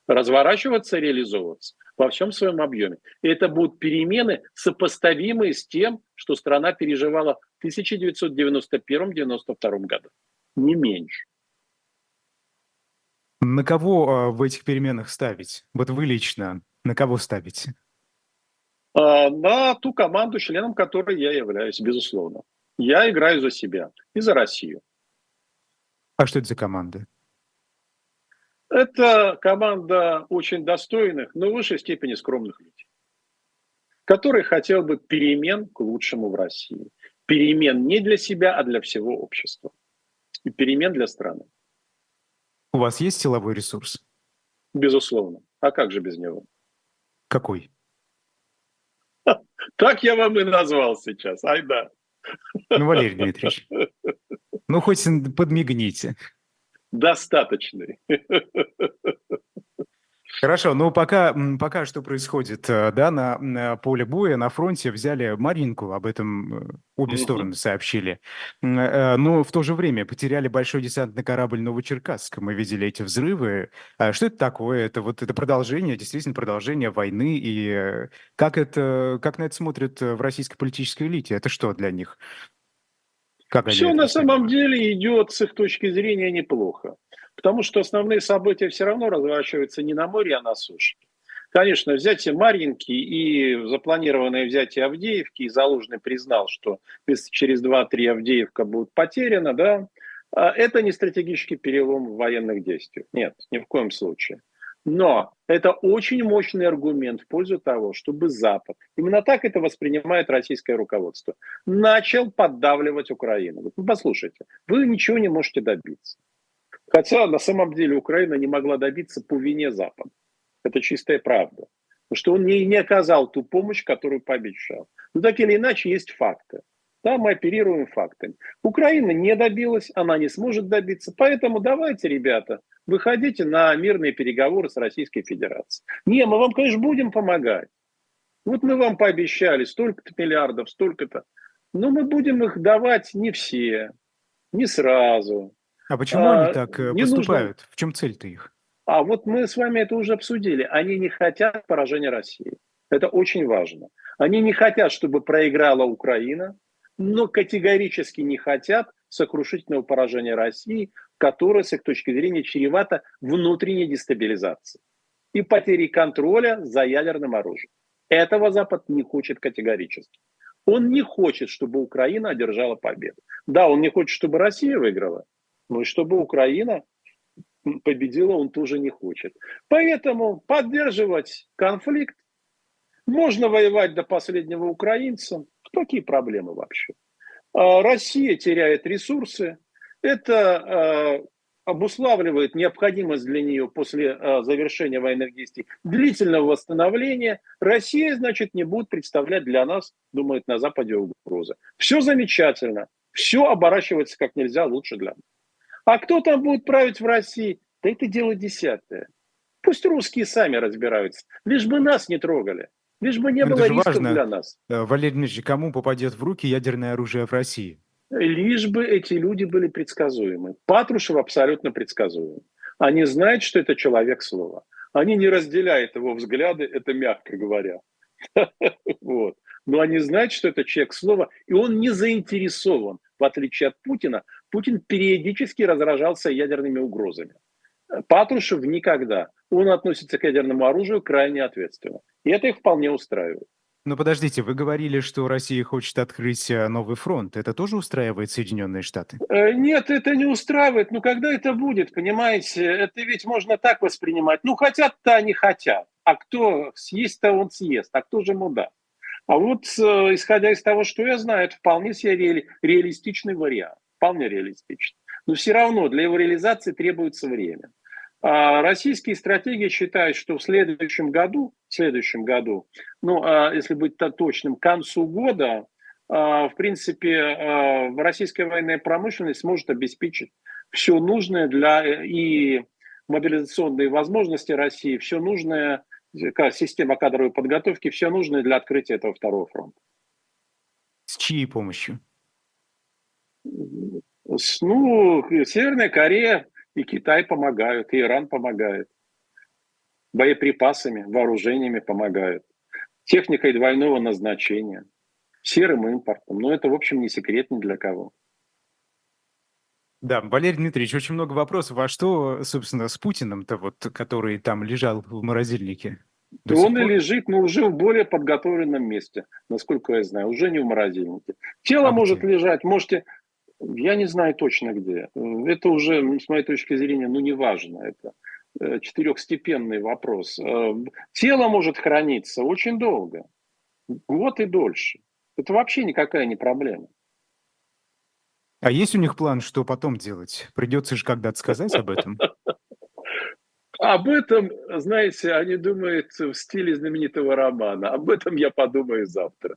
Разворачиваться, реализовываться во всем своем объеме. И это будут перемены, сопоставимые с тем, что страна переживала в 1991-1992 году. Не меньше. На кого а, в этих переменах ставить? Вот вы лично на кого ставите? А, на ту команду, членом которой я являюсь, безусловно. Я играю за себя и за Россию. А что это за команда? Это команда очень достойных, но в высшей степени скромных людей, которые хотел бы перемен к лучшему в России. Перемен не для себя, а для всего общества. И перемен для страны. У вас есть силовой ресурс? Безусловно. А как же без него? Какой? <laughs> Так я вам и назвал сейчас. Ай да. Ну, Валерий Дмитриевич, ну хоть подмигните. Достаточный. Хорошо, ну пока, пока что происходит, э, да, на, на поле боя, на фронте взяли Маринку, об этом э, обе стороны сообщили. Э, но в то же время потеряли большой десантный корабль Новочеркасск. Мы видели эти взрывы. А что это такое? Это вот это продолжение, действительно продолжение войны. И как, это, как на это смотрят в российской политической элите? Это что для них? Как Все на самом деле идет с их точки зрения неплохо. Потому что основные события все равно разворачиваются не на море, а на суше. Конечно, взятие Марьинки и запланированное взятие Авдеевки, и Залужный признал, что через 2-3 Авдеевка будет потеряна, да, а это не стратегический перелом в военных действиях. Нет, ни в коем случае. Но это очень мощный аргумент в пользу того, чтобы Запад, именно так это воспринимает российское руководство, начал поддавливать Украину. Ну, послушайте, вы ничего не можете добиться. Хотя на самом деле Украина не могла добиться по вине Запада. Это чистая правда. Потому что он не, не оказал ту помощь, которую пообещал. Но так или иначе есть факты. Да, мы оперируем фактами. Украина не добилась, она не сможет добиться. Поэтому давайте, ребята, выходите на мирные переговоры с Российской Федерацией. Не, мы вам, конечно, будем помогать. Вот мы вам пообещали столько-то миллиардов, столько-то. Но мы будем их давать не все, не сразу. А почему а, они так э, поступают? Нужно... В чем цель-то их? А вот мы с вами это уже обсудили. Они не хотят поражения России. Это очень важно. Они не хотят, чтобы проиграла Украина, но категорически не хотят сокрушительного поражения России, которое, с их точки зрения, чревато внутренней дестабилизацией и потерей контроля за ядерным оружием. Этого Запад не хочет категорически. Он не хочет, чтобы Украина одержала победу. Да, он не хочет, чтобы Россия выиграла, но и чтобы Украина победила, он тоже не хочет. Поэтому поддерживать конфликт можно воевать до последнего украинца. Какие проблемы вообще? А, Россия теряет ресурсы. Это а, обуславливает необходимость для нее после а, завершения военных действий длительного восстановления. Россия, значит, не будет представлять для нас, думает на Западе, угрозы. Все замечательно. Все оборачивается как нельзя лучше для нас. А кто там будет править в России? Да это дело десятое. Пусть русские сами разбираются, лишь бы нас не трогали. Лишь бы не Но было рисков важно, для нас. Э, Валерий Дмитриевич, кому попадет в руки ядерное оружие в России? Лишь бы эти люди были предсказуемы. Патрушев абсолютно предсказуем. Они знают, что это человек слова. Они не разделяют его взгляды, это мягко говоря. <laughs> Вот. Но они знают, что это человек слова, и он не заинтересован, в отличие от Путина. Путин периодически разражался ядерными угрозами. Патрушев никогда. Он относится к ядерному оружию крайне ответственно. И это их вполне устраивает. Но подождите, вы говорили, что Россия хочет открыть э, новый фронт. Это тоже устраивает Соединенные Штаты? Э, нет, это не устраивает. Ну, когда это будет, понимаете? Это ведь можно так воспринимать. Ну, хотят-то они хотят. А кто съест-то он съест. А кто же ему даст? А вот, э, исходя из того, что я знаю, это вполне себе ре- реалистичный вариант. Вполне реалистичный. Но все равно для его реализации требуется время. А российские стратегии считают, что в следующем году, в следующем году, ну, а если быть точным, к концу года, а, в принципе, российская военная промышленность сможет обеспечить все нужное для и мобилизационные возможности России, все нужное, система кадровой подготовки, все нужное для открытия этого второго фронта. С чьей помощью? Ну, Северная Корея и Китай помогают, и Иран помогает. Боеприпасами, вооружениями помогают. Техникой двойного назначения. Серым импортом. Но это, в общем, не секрет ни для кого. Да, Валерий Дмитриевич, очень много вопросов. А что, собственно, с Путиным-то, вот, который там лежал в морозильнике? До он и лежит, но уже в более подготовленном месте, насколько я знаю, уже не в морозильнике. Тело а может где? лежать, можете я не знаю точно где. Это уже, с моей точки зрения, ну, не важно. Это э, четырехстепенный вопрос. Э, тело может храниться очень долго. Год и дольше. Это вообще никакая не проблема. А есть у них план, что потом делать? Придется же когда-то сказать об этом. Об этом, знаете, они думают в стиле знаменитого романа. Об этом я подумаю завтра.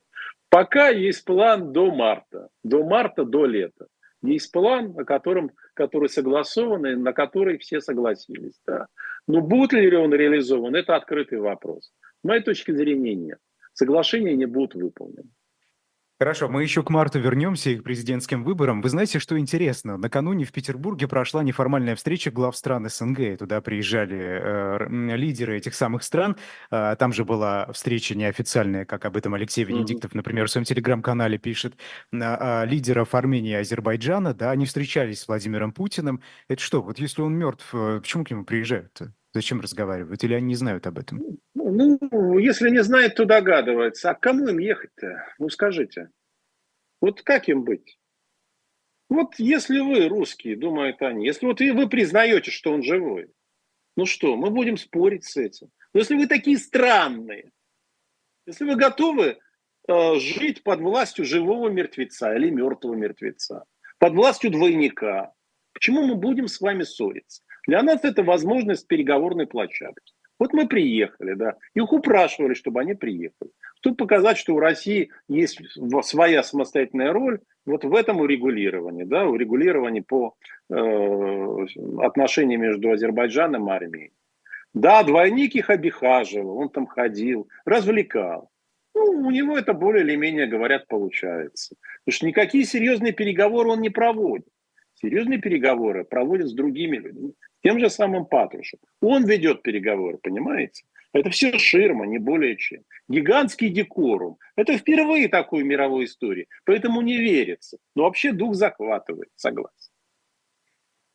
Пока есть план до марта. До марта, до лета. Есть план, о котором, который согласован, и на который все согласились. Да. Но будет ли он реализован, это открытый вопрос. С моей точки зрения нет. Соглашения не будут выполнены. Хорошо, мы еще к марту вернемся и к президентским выборам. Вы знаете, что интересно? Накануне в Петербурге прошла неформальная встреча глав стран СНГ. Туда приезжали э, лидеры этих самых стран. Э, там же была встреча неофициальная, как об этом Алексей Венедиктов, mm-hmm. например, в своем телеграм-канале пишет, э, лидеров Армении и Азербайджана. Да, они встречались с Владимиром Путиным. Это что, вот если он мертв, э, почему к нему приезжают? Зачем разговаривать? Или они не знают об этом? Ну, если не знает, то догадывается. А кому им ехать-то? Ну, скажите. Вот как им быть? Вот если вы, русские, думают они, если вот вы признаете, что он живой, ну что, мы будем спорить с этим. Но если вы такие странные, если вы готовы э, жить под властью живого мертвеца или мертвого мертвеца, под властью двойника, почему мы будем с вами ссориться? Для нас это возможность переговорной площадки. Вот мы приехали, да, их упрашивали, чтобы они приехали. Чтобы показать, что у России есть своя самостоятельная роль вот в этом урегулировании, да, урегулировании по э, отношениям между Азербайджаном и Арменией. Да, двойник их обихаживал, он там ходил, развлекал. Ну, у него это более или менее, говорят, получается. Потому что никакие серьезные переговоры он не проводит. Серьезные переговоры проводят с другими людьми, тем же самым Патрушев. Он ведет переговоры, понимаете? Это все ширма, не более чем. Гигантский декорум. Это впервые такой в мировой истории. Поэтому не верится. Но вообще дух захватывает, согласен.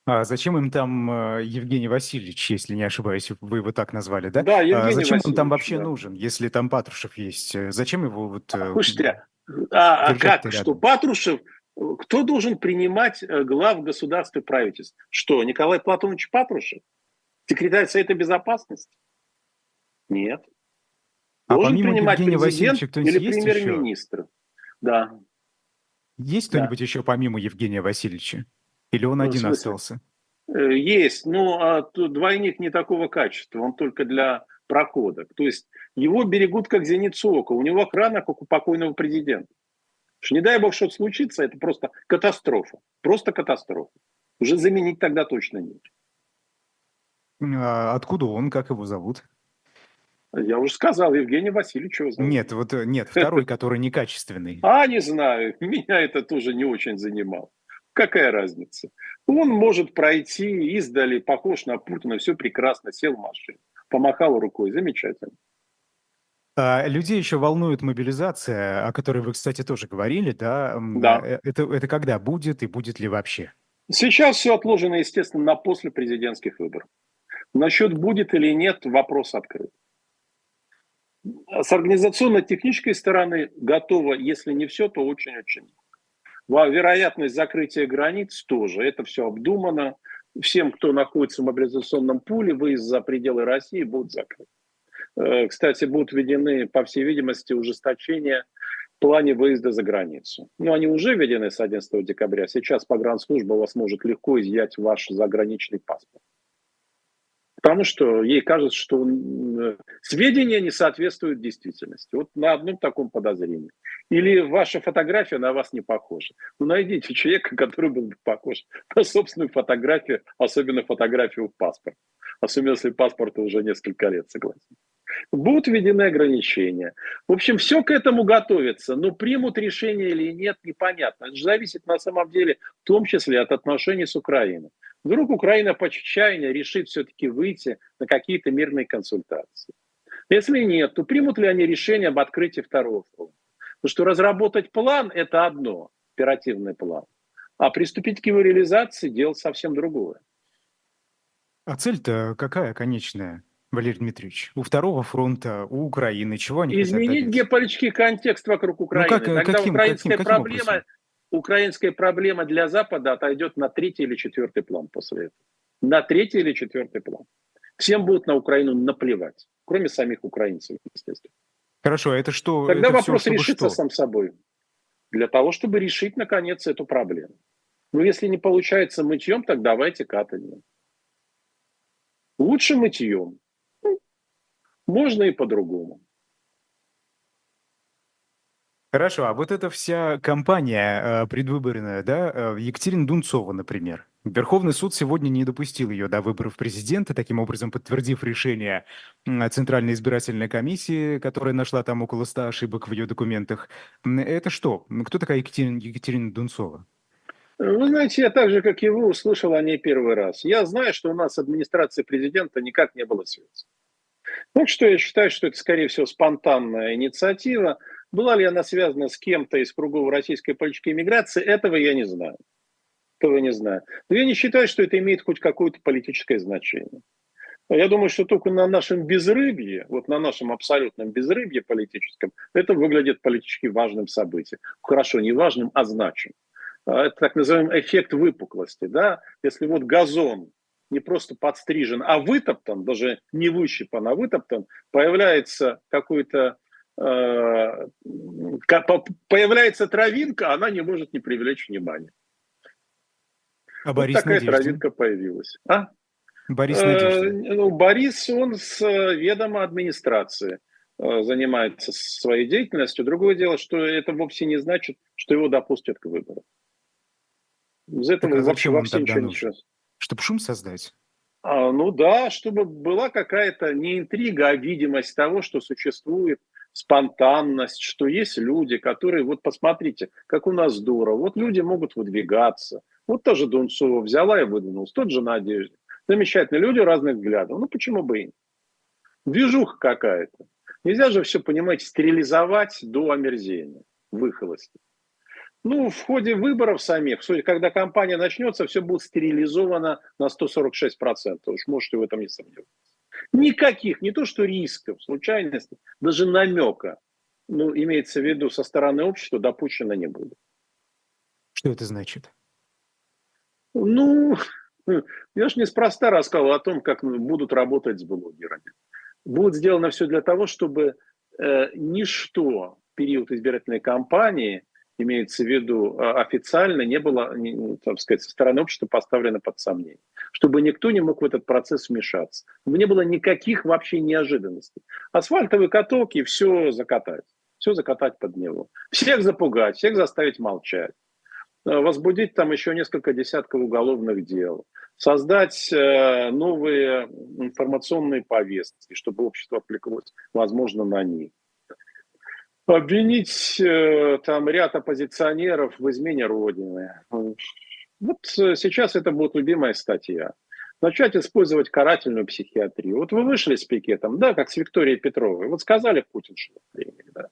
А зачем им там э, Евгений Васильевич, если не ошибаюсь, вы его так назвали, да? Да, Евгений а зачем Васильевич, он там вообще да. нужен, если там Патрушев есть? Зачем его вот... Э, Слушайте, а, а как, рядом? что Патрушев кто должен принимать э, глав государства и правительств? Что, Николай Платонович Патрушев? Секретарь Совета Безопасности? Нет. А должен принимать Евгения президент или премьер-министр? Да. Есть кто-нибудь еще помимо Евгения Васильевича? Или он ну, один остался? Э, есть, но а, двойник не такого качества, он только для прохода. То есть его берегут как зеницу ока, у него охрана, как у покойного президента. Что не дай бог что-то случится, это просто катастрофа. Просто катастрофа. Уже заменить тогда точно нет. А откуда он, как его зовут? Я уже сказал, Евгений Васильевич его зовут. Нет, вот э, нет, второй, который некачественный. <laughs> А, не знаю, меня это тоже не очень занимало. Какая разница? Он может пройти издали, похож на Путина, все прекрасно, сел в машину, помахал рукой, замечательно. А, людей еще волнует мобилизация, о которой вы, кстати, тоже говорили, да? Да. Э, это, это когда будет и будет ли вообще? Сейчас все отложено, естественно, на после президентских выборов. Насчет будет или нет, вопрос открыт. С организационно-технической стороны готово, если не все, то очень-очень. Вероятность закрытия границ тоже. Это все обдумано. Всем, кто находится в мобилизационном пуле, выезд за пределы России будут закрыты. Э, кстати, будут введены, по всей видимости, ужесточения в плане выезда за границу. Ну, они уже введены с 11 декабря. Сейчас погранслужба вас может легко изъять ваш заграничный паспорт. Потому что ей кажется, что э, сведения не соответствуют действительности. Вот на одном таком подозрении. Или ваша фотография на вас не похожа. Ну, найдите человека, который был бы похож на собственную фотографию, особенно фотографию в паспорте. Особенно если паспорту уже несколько лет, согласен. Будут введены ограничения. В общем, все к этому готовится. Но примут решение или нет, непонятно. Это же зависит на самом деле в том числе от отношений с Украиной. Вдруг Украина по чаяния решит все-таки выйти на какие-то мирные консультации. Если нет, то примут ли они решение об открытии второго фронта? Потому что разработать план – это одно, оперативный план. А приступить к его реализации – дело совсем другое. А цель-то какая конечная? Валерий Дмитриевич, у второго фронта, у Украины, чего они Изменить геополитический контекст вокруг Украины. Ну, как, Тогда каким, украинская, каким, каким проблема, украинская проблема для Запада отойдет на третий или четвертый план после этого. На третий или четвертый план. Всем будут на Украину наплевать, кроме самих украинцев, естественно. Хорошо, а это что? Тогда это вопрос все, решится что? сам собой. Для того, чтобы решить, наконец, эту проблему. Ну, если не получается мытьем, так давайте катанием. Лучше мытьем. Можно и по-другому. Хорошо, а вот эта вся кампания э, предвыборная, да, э, Екатерина Дунцова, например. Верховный суд сегодня не допустил ее до выборов президента, таким образом подтвердив решение Центральной избирательной комиссии, которая нашла там около ста ошибок в ее документах. Это что? Кто такая Екатерина, Екатерина Дунцова? Вы знаете, я так же, как и вы, услышал о ней первый раз. Я знаю, что у нас администрации президента никак не было связи. Так что я считаю, что это, скорее всего, спонтанная инициатива. Была ли она связана с кем-то из кругов российской политической иммиграции, этого я не знаю. Этого я не знаю. Но я не считаю, что это имеет хоть какое-то политическое значение. Я думаю, что только на нашем безрыбье, вот на нашем абсолютном безрыбье политическом, это выглядит политически важным событием. Хорошо, не важным, а значимым. А, это так называемый эффект выпуклости. Да? Если вот газон не просто подстрижен, а вытоптан, даже не выщипан, а вытоптан, появляется какой-то э, появляется травинка, она не может не привлечь внимания. А вот Борис такая Надеждин? травинка появилась. А? Борис Надеждин. Э, ну, Борис, он с ведома администрации э, занимается своей деятельностью. Другое дело, что это вовсе не значит, что его допустят к выборам. Из этого так, а вообще, вообще ничего, ничего. Чтобы шум создать? А, ну да, чтобы была какая-то не интрига, а видимость того, что существует спонтанность, что есть люди, которые, вот посмотрите, как у нас здорово, вот люди могут выдвигаться. Вот тоже Дунцова взяла и выдвинулась, тот же Надежда. Замечательно, люди разных взглядов. Ну почему бы и нет? Движуха какая-то. Нельзя же все, понимаете, стерилизовать до омерзения, выхолости. Ну, в ходе выборов самих, когда кампания начнется, все будет стерилизовано на 146%. Уж можете в этом не сомневаться. Никаких, не то что рисков, случайностей, даже намека, ну, имеется в виду со стороны общества, допущено не будет. Что это значит? Ну, <laughs> я же неспроста рассказывал о том, как будут работать с блогерами. Будет сделано все для того, чтобы э, ничто в период избирательной кампании имеется в виду а, официально, не было, так сказать, со стороны общества поставлено под сомнение. Чтобы никто не мог в этот процесс вмешаться. Не было никаких вообще неожиданностей. Асфальтовые каток все закатать. Все закатать под него. Всех запугать, всех заставить молчать. А, возбудить там еще несколько десятков уголовных дел. Создать э, новые информационные повестки, чтобы общество отвлеклось, возможно, на них обвинить э, там ряд оппозиционеров в измене Родины. Вот э, сейчас это будет любимая статья. Начать использовать карательную психиатрию. Вот вы вышли с пикетом, да, как с Викторией Петровой. Вот сказали Путин, что времени, да.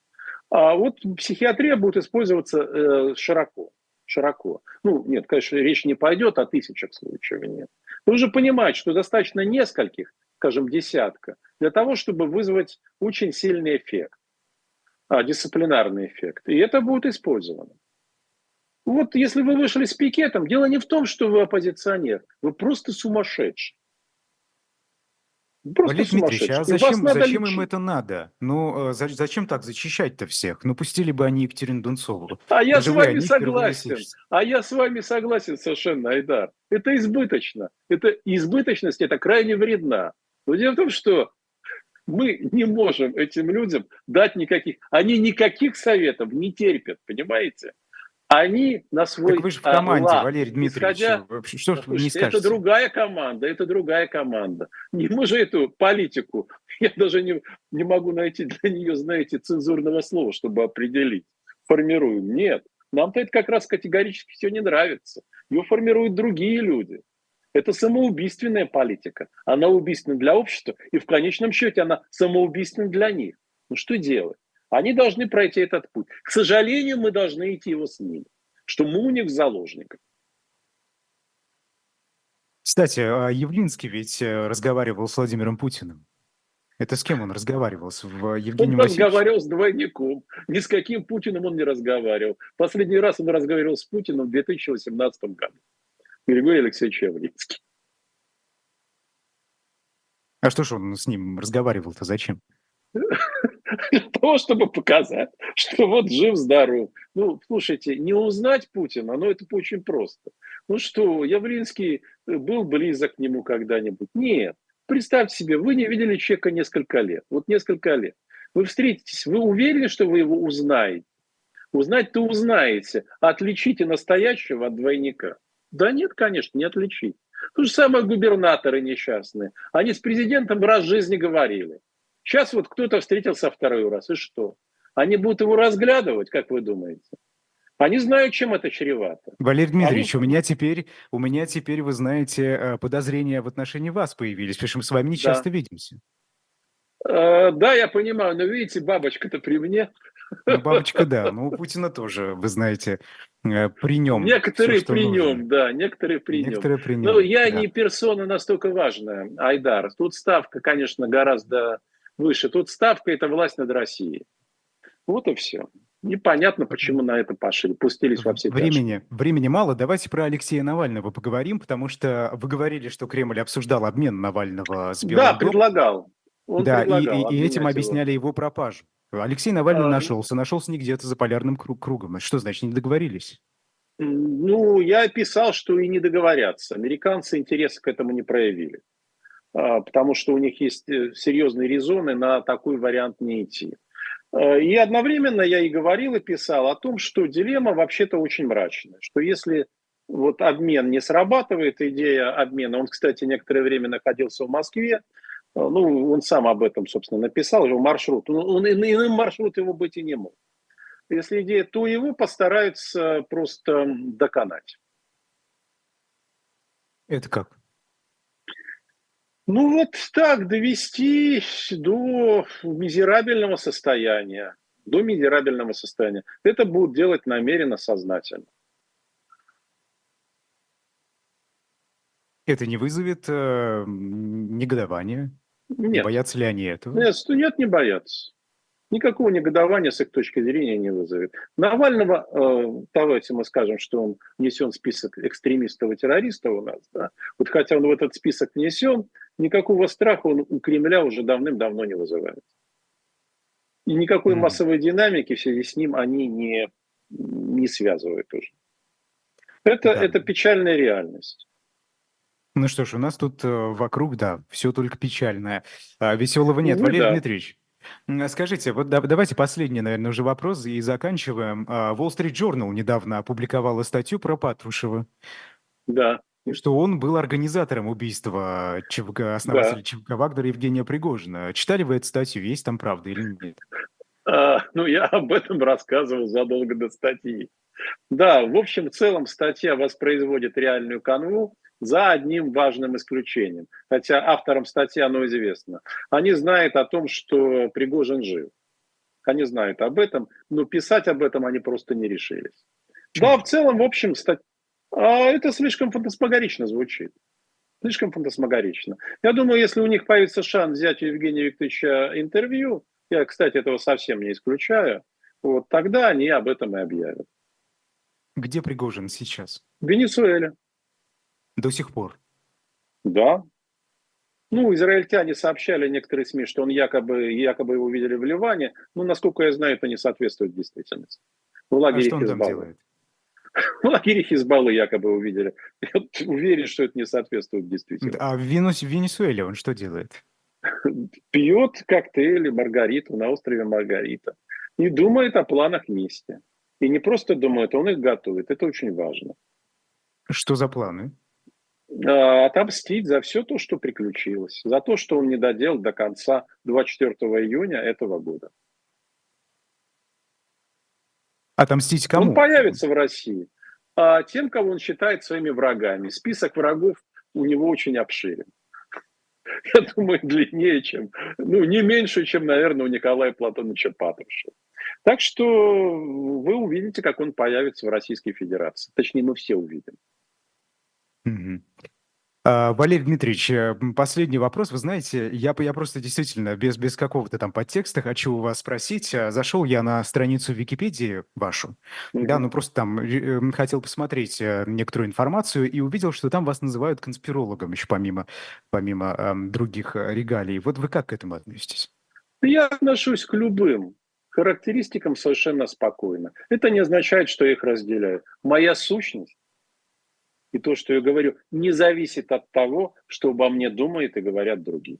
А вот психиатрия будет использоваться э, широко. Широко. Ну, нет, конечно, речь не пойдет о тысячах случаев, нет. Вы же понимаете, что достаточно нескольких, скажем, десятка, для того, чтобы вызвать очень сильный эффект, а, дисциплинарный эффект. И это будет использовано. Вот если вы вышли с пикетом, дело не в том, что вы оппозиционер, вы просто сумасшедший. Просто Валерий Дмитриевич, а зачем, зачем им это надо? Ну, э, зачем так защищать-то всех? Ну, пустили бы они Екатерину Дунцову. А я с вами согласен. А я с вами согласен совершенно, Айдар. Это избыточно. Это избыточность, это крайне вредна. Но дело в том, что мы не можем этим людям дать никаких... Они никаких советов не терпят, понимаете? Они на свой так вы же в команде, лад, Валерий Дмитриевич. Исходя... Что ж вы не <laughs> скажете? Это другая команда, это другая команда. Не мы же эту политику, <laughs> я даже не, не могу найти для нее, знаете, цензурного слова, чтобы определить. Формируем. Нет. Нам-то это как раз категорически все не нравится. Ее формируют другие люди. Это самоубийственная политика. Она убийственна для общества, и в конечном счете она самоубийственна для них. Ну что делать? Они должны пройти этот путь. К сожалению, мы должны идти его с ними, что мы у них в заложниках. Кстати, а Явлинский ведь э, разговаривал с Владимиром Путиным. Это с кем он разговаривал? С Евгением Он разговаривал с двойником. Ни с каким Путиным он не разговаривал. Последний раз он разговаривал с Путиным в 2018 году. Григорий Алексеевич Явлинский. А что ж он с ним разговаривал-то зачем? для того, чтобы показать, что вот жив-здоров. Ну, слушайте, не узнать Путина, но это очень просто. Ну что, Явлинский был близок к нему когда-нибудь? Нет. Представьте себе, вы не видели человека несколько лет. Вот несколько лет. Вы встретитесь, вы уверены, что вы его узнаете? Узнать-то узнаете. Отличите настоящего от двойника. Да нет, конечно, не отличить. То же самое губернаторы несчастные. Они с президентом раз в жизни говорили. Сейчас вот кто-то встретился второй раз, и что? Они будут его разглядывать, как вы думаете? Они знают, чем это чревато. Валерий Дмитриевич, Они... у меня теперь, у меня теперь, вы знаете, э, подозрения в отношении вас появились, потому что мы с вами не часто да. видимся. Э, да, я понимаю, но видите, бабочка-то при мне. Ну, бабочка, да, <laughs> но у Путина тоже, вы знаете, при нем. Некоторые все, при нужно. нем, да, некоторые при некоторые нем. При нем. Но я да. не персона настолько важная, Айдар. Тут ставка, конечно, гораздо выше. Тут ставка – это власть над Россией. Вот и все. Непонятно, почему на это пошли, пустились во все времени, времени мало. Давайте про Алексея Навального поговорим, потому что вы говорили, что Кремль обсуждал обмен Навального с Белым Да, предлагал. Он да, предлагал и, и этим его. объясняли его пропажу. Алексей Навальный а, нашелся, нашелся не где-то за полярным круг, кругом. Что значит, не договорились? Ну, я писал, что и не договорятся. Американцы интереса к этому не проявили. А, потому что у них есть э, серьезные резоны на такой вариант не идти. А, и одновременно я и говорил, и писал о том, что дилемма вообще-то очень мрачная, что если вот обмен не срабатывает, идея обмена, он, кстати, некоторое время находился в Москве, а, ну, он сам об этом, собственно, написал, его маршрут, ну, он, иным маршрут его быть и не мог. Если идея, то его постараются просто доконать. Это как? Ну вот так довести до мизерабельного состояния, до мизерабельного состояния. Это будут делать намеренно, сознательно. Это не вызовет э, негодования? Нет. Боятся ли они этого? Нет, нет, не боятся. Никакого негодования с их точки зрения не вызовет. Навального, э, давайте мы скажем, что он внесен в список экстремистов и террористов у нас. Да? Вот хотя он в этот список внесен, никакого страха он у Кремля уже давным-давно не вызывает. И никакой mm. массовой динамики в связи с ним они не, не связывают уже. Это, да. это печальная реальность. Ну что ж, у нас тут э, вокруг, да, все только печальное. А веселого нет. Ну, Валерий да. Дмитриевич, скажите, вот да, давайте последний, наверное, уже вопрос и заканчиваем. А, Wall Street Journal недавно опубликовала статью про Патрушева. Да что он был организатором убийства ЧВК, основателя да. ЧВК Вагнера Евгения Пригожина. Читали вы эту статью? Есть там правда или нет? А, ну, я об этом рассказывал задолго до статьи. Да, в общем, в целом статья воспроизводит реальную канву за одним важным исключением. Хотя авторам статьи оно известно. Они знают о том, что Пригожин жив. Они знают об этом, но писать об этом они просто не решились. Да, в целом, в общем, статья а это слишком фантасмагорично звучит. Слишком фантасмагорично. Я думаю, если у них появится шанс взять у Евгения Викторовича интервью, я, кстати, этого совсем не исключаю, вот тогда они об этом и объявят. Где Пригожин сейчас? В Венесуэле. До сих пор? Да. Ну, израильтяне сообщали некоторые СМИ, что он якобы, якобы его видели в Ливане. Но, насколько я знаю, это не соответствует действительности. В лагере а что он Хизбаллы. там делает? <laughs> В лагере Хизбаллы якобы увидели. Я уверен, что это не соответствует действительности. А в, Венус, в Венесуэле он что делает? <laughs> Пьет коктейли Маргариту на острове Маргарита. И думает о планах мести. И не просто думает, он их готовит. Это очень важно. Что за планы? Отомстить за все то, что приключилось. За то, что он не доделал до конца 24 июня этого года. Отомстить кому? Он появится в России. А тем, кого он считает своими врагами. Список врагов у него очень обширен. <laughs> Я думаю, длиннее, чем, ну, не меньше, чем, наверное, у Николая Платоновича Патрушева. Так что вы увидите, как он появится в Российской Федерации. Точнее, мы все увидим. Угу. Валерий Дмитриевич, э, последний вопрос. Вы знаете, я, я просто действительно без, без какого-то там подтекста хочу у вас спросить. А, зашел я на страницу Википедии вашу, mm-hmm. да, ну просто там э, хотел посмотреть э, некоторую информацию и увидел, что там вас называют конспирологом еще помимо, помимо э, других регалий. Вот вы как к этому относитесь? Я отношусь к любым характеристикам совершенно спокойно. Это не означает, что я их разделяю. Моя сущность и то, что я говорю, не зависит от того, что обо мне думают и говорят другие.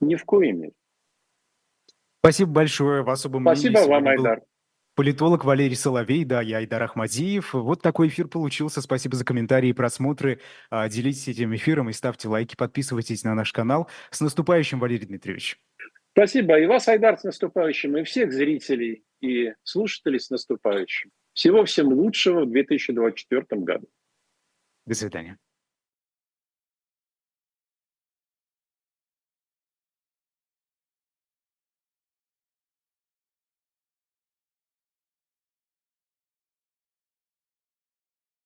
Ни в коем мере. Спасибо большое. В особом Спасибо вам, Айдар. Политолог Валерий Соловей, да, я Айдар Ахмадиев. Вот такой эфир получился. Спасибо за комментарии и просмотры. А, делитесь этим эфиром и ставьте лайки, подписывайтесь на наш канал. С наступающим, Валерий Дмитриевич. Спасибо. И вас, Айдар, с наступающим, и всех зрителей и слушателей с наступающим. Всего всем лучшего в 2024 году. До свидания.